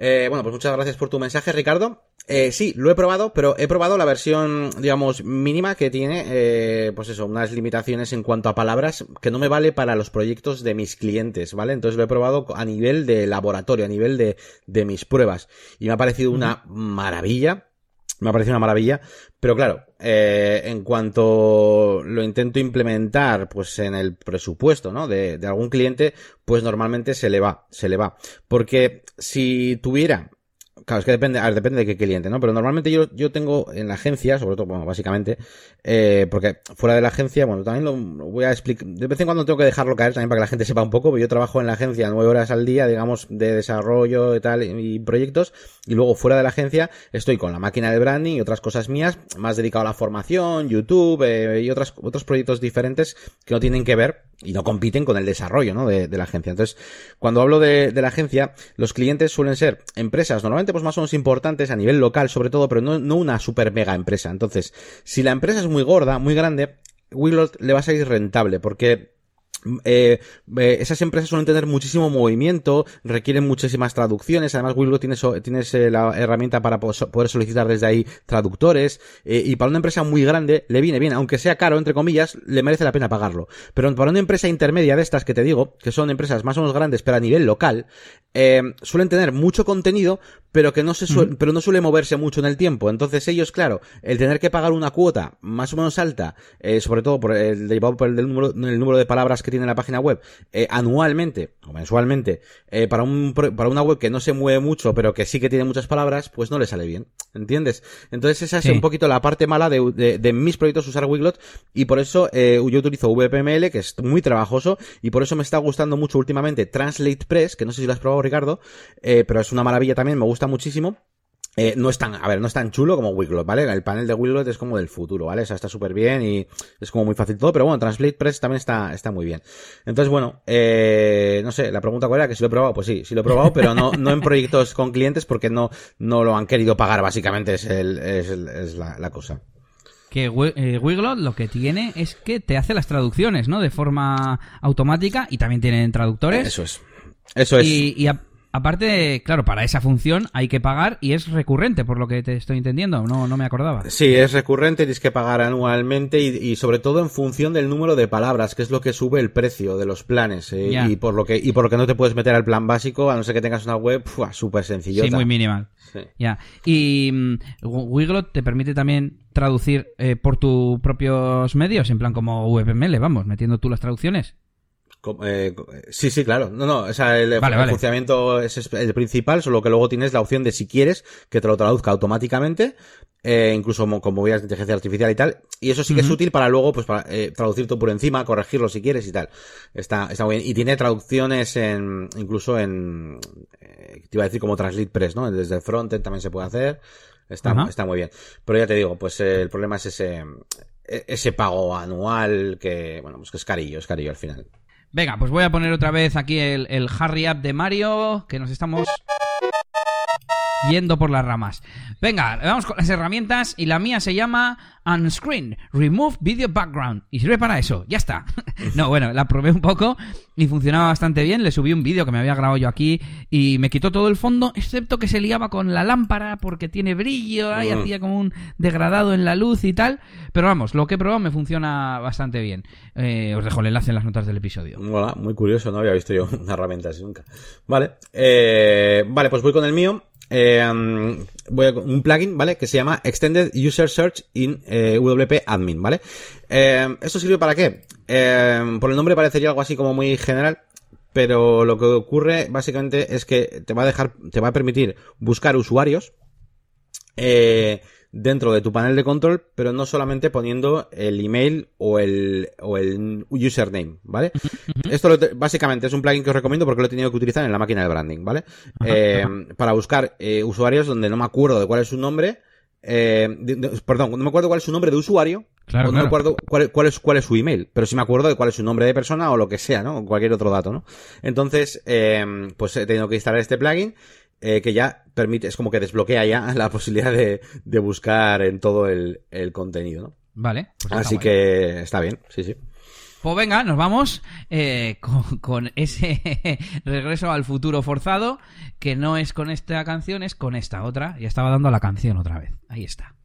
Eh, bueno, pues muchas gracias por tu mensaje, Ricardo. Eh, sí, lo he probado, pero he probado la versión, digamos, mínima que tiene, eh, pues eso, unas limitaciones en cuanto a palabras que no me vale para los proyectos de mis clientes, ¿vale? Entonces lo he probado a nivel de laboratorio, a nivel de, de mis pruebas. Y me ha parecido una maravilla. Me ha parecido una maravilla. Pero claro, eh, en cuanto lo intento implementar, pues en el presupuesto, ¿no? De, de algún cliente, pues normalmente se le va, se le va. Porque si tuviera Claro, es que depende, a ver, depende de qué cliente, ¿no? Pero normalmente yo, yo tengo en la agencia, sobre todo, bueno, básicamente, eh, porque fuera de la agencia, bueno, también lo, voy a explicar, de vez en cuando tengo que dejarlo caer también para que la gente sepa un poco, pero yo trabajo en la agencia nueve horas al día, digamos, de desarrollo y tal, y proyectos, y luego fuera de la agencia estoy con la máquina de branding y otras cosas mías, más dedicado a la formación, YouTube, eh, y otras, otros proyectos diferentes que no tienen que ver y no compiten con el desarrollo, ¿no? De, de la agencia. Entonces, cuando hablo de, de la agencia, los clientes suelen ser empresas, normalmente pues más o menos importantes a nivel local, sobre todo, pero no, no una super mega empresa. Entonces, si la empresa es muy gorda, muy grande, Willot le va a salir rentable, porque eh, eh, esas empresas suelen tener muchísimo movimiento, requieren muchísimas traducciones, además Willow tienes eh, la herramienta para poder solicitar desde ahí traductores, eh, y para una empresa muy grande le viene bien, aunque sea caro, entre comillas, le merece la pena pagarlo. Pero para una empresa intermedia de estas que te digo, que son empresas más o menos grandes, pero a nivel local, suelen tener mucho contenido, pero que no se suel- pero no suele moverse mucho en el tiempo. Entonces ellos, claro, el tener que pagar una cuota más o menos alta, eh, sobre todo por el derivado por el del número, el número de palabras que tiene la página web, eh, anualmente o mensualmente, eh, para un para una web que no se mueve mucho, pero que sí que tiene muchas palabras, pues no le sale bien. ¿Entiendes? Entonces esa es un poquito la parte mala de, de- de mis proyectos usar Wiglot y por eso eh, yo utilizo VPML, que es muy trabajoso, y por eso me está gustando mucho últimamente Translate Press, que no sé si lo has probado Ricardo, eh, pero es una maravilla también, me gusta muchísimo. Eh, no es tan, a ver, no es tan chulo como Wiglot, ¿vale? El panel de Wiglot es como del futuro, ¿vale? O sea, está súper bien y es como muy fácil todo, pero bueno, Translate Press también está, está muy bien. Entonces, bueno, eh, no sé, la pregunta cuál era, que si lo he probado, pues sí, sí lo he probado, pero no, no en proyectos con clientes porque no, no lo han querido pagar, básicamente, es el, es el- es la, la cosa. que eh, Wiglot lo que tiene es que te hace las traducciones, ¿no? De forma automática y también tienen traductores. Eso es. Eso es. Y, y a- aparte, claro, para esa función hay que pagar y es recurrente, por lo que te estoy entendiendo. No, no me acordaba. Sí, es recurrente, tienes que pagar anualmente y, y sobre todo en función del número de palabras, que es lo que sube el precio de los planes. eh, y por lo que y por lo que no te puedes meter al plan básico, a no ser que tengas una web súper sencillota. Sí, muy minimal. Sí. Ya. Y Wiglot te permite también traducir eh, por tus propios medios, en plan como VPML, vamos, metiendo tú las traducciones. Eh, eh, sí, sí, claro. No, no, o sea, el, Vale, el vale. funcionamiento es el principal, solo que luego tienes la opción de si quieres que te lo traduzca automáticamente, eh, incluso con movidas de inteligencia artificial y tal. Y eso sí que es útil para luego, pues, para eh, traducir tú por encima, corregirlo si quieres y tal. Está, está muy bien. Y tiene traducciones en, incluso en, te iba a decir como Translate Press, ¿no? Desde el frontend también se puede hacer. Está, está muy bien. Pero ya te digo, pues el problema es ese, e- ese pago anual que, bueno, pues que es carillo, es carillo al final. Venga, pues voy a poner otra vez aquí el, Harry Up de Mario, que nos estamos yendo por las ramas. Venga, vamos con las herramientas y la mía se llama Unscreen, Remove Video Background. Y sirve para eso, ya está. no, bueno, la probé un poco y funcionaba bastante bien. Le subí un vídeo que me había grabado yo aquí y me quitó todo el fondo, excepto que se liaba con la lámpara porque tiene brillo y Mm. hacía como un degradado en la luz y tal. Pero vamos, lo que he probado me funciona bastante bien. Eh, os dejo el enlace en las notas del episodio. Mola, muy curioso, no había visto yo una herramienta así nunca. Vale, eh, vale, pues voy con el mío. Um, voy a un plugin, ¿vale? Que se llama Extended User Search in eh, WP Admin, ¿vale? Eh, ¿Esto sirve para qué? Eh, por el nombre parecería algo así como muy general, pero lo que ocurre básicamente es que te va a dejar, te va a permitir buscar usuarios eh, dentro de tu panel de control, pero no solamente poniendo el email o el, o el username, ¿vale? Esto lo te- básicamente es un plugin que os recomiendo porque lo he tenido que utilizar en la máquina de branding, ¿vale? Eh, para buscar eh, usuarios donde no me acuerdo de cuál es su nombre, eh, de- de- perdón, no me acuerdo cuál es su nombre de usuario, Claro, o no me acuerdo cuál, cuál es, cuál es su email, pero sí me acuerdo de cuál es su nombre de persona o lo que sea, ¿no? O cualquier otro dato, ¿no? Entonces, eh, pues he tenido que instalar este plugin eh, que ya permite, es como que desbloquea ya la posibilidad de, de buscar en todo el, el contenido, ¿no? Vale. pues está Así guay. que está bien, sí, sí. Pues venga, nos vamos eh, con, con ese regreso al futuro forzado, que no es con esta canción, es con esta otra. Ya estaba dando la canción otra vez. Ahí está.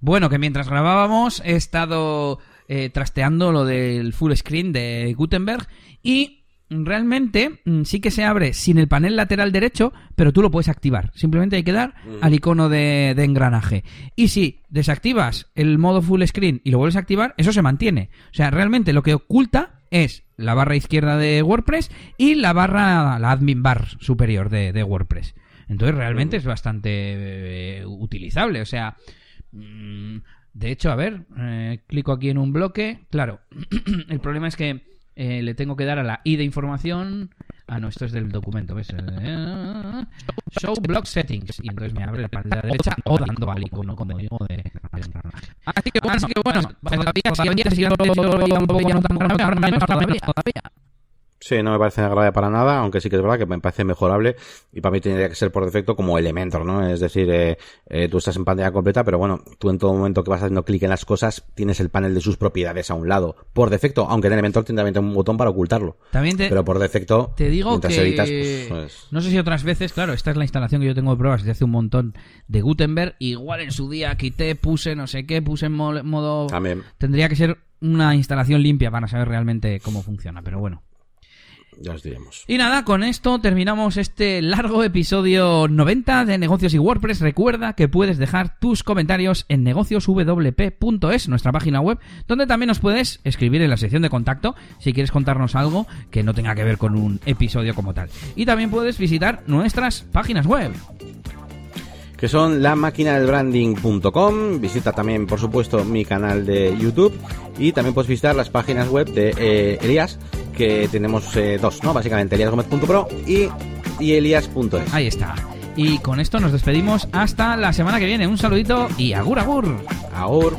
Bueno, que mientras grabábamos he estado eh, trasteando lo del full screen de Gutenberg y realmente mm, sí que se abre sin el panel lateral derecho, pero tú lo puedes activar. Simplemente hay que dar al icono de, de engranaje. Y si desactivas el modo full screen y lo vuelves a activar, eso se mantiene. O sea, realmente lo que oculta es la barra izquierda de WordPress y la barra, la admin bar superior de, de WordPress. Entonces realmente es bastante eh, utilizable. O sea, Mm, De hecho, a ver, eh, clico aquí en un bloque. Claro, el problema es que eh, le tengo que dar a la I de información. Ah, no, esto es del documento, ¿ves? Eh, Show Block Settings. Y entonces me abre la derecha o dando al icono, como digo, de. Así que bueno, así que bueno todavía, un poco todavía. Sí, no me parece grave para nada, aunque sí que es verdad que me parece mejorable y para mí tendría que ser por defecto como Elementor, ¿no? Es decir, eh, eh, tú estás en pantalla completa, pero bueno, tú en todo momento que vas haciendo clic en las cosas tienes el panel de sus propiedades a un lado, por defecto, aunque en Elementor tiene también un botón para ocultarlo. También te, Pero por defecto, Te digo que editas, pues, pues- no sé si otras veces, claro, esta es la instalación que yo tengo de pruebas desde hace un montón de Gutenberg. Igual en su día quité, puse no sé qué, puse en mo- modo. También. Tendría que ser una instalación limpia para saber realmente cómo funciona, pero bueno. Ya os diremos. Y nada, con esto terminamos este largo episodio 90 de Negocios y WordPress. Recuerda que puedes dejar tus comentarios en negocioswp.es, nuestra página web, donde también nos puedes escribir en la sección de contacto si quieres contarnos algo que no tenga que ver con un episodio como tal. Y también puedes visitar nuestras páginas web. Que son la máquina del branding.com. Visita también, por supuesto, mi canal de YouTube y también puedes visitar las páginas web de eh, Elías, que tenemos eh, dos, ¿no? Básicamente, eliasgomez.pro y, y elias.es. Ahí está. Y con esto nos despedimos hasta la semana que viene. Un saludito y agur agur. Ahora.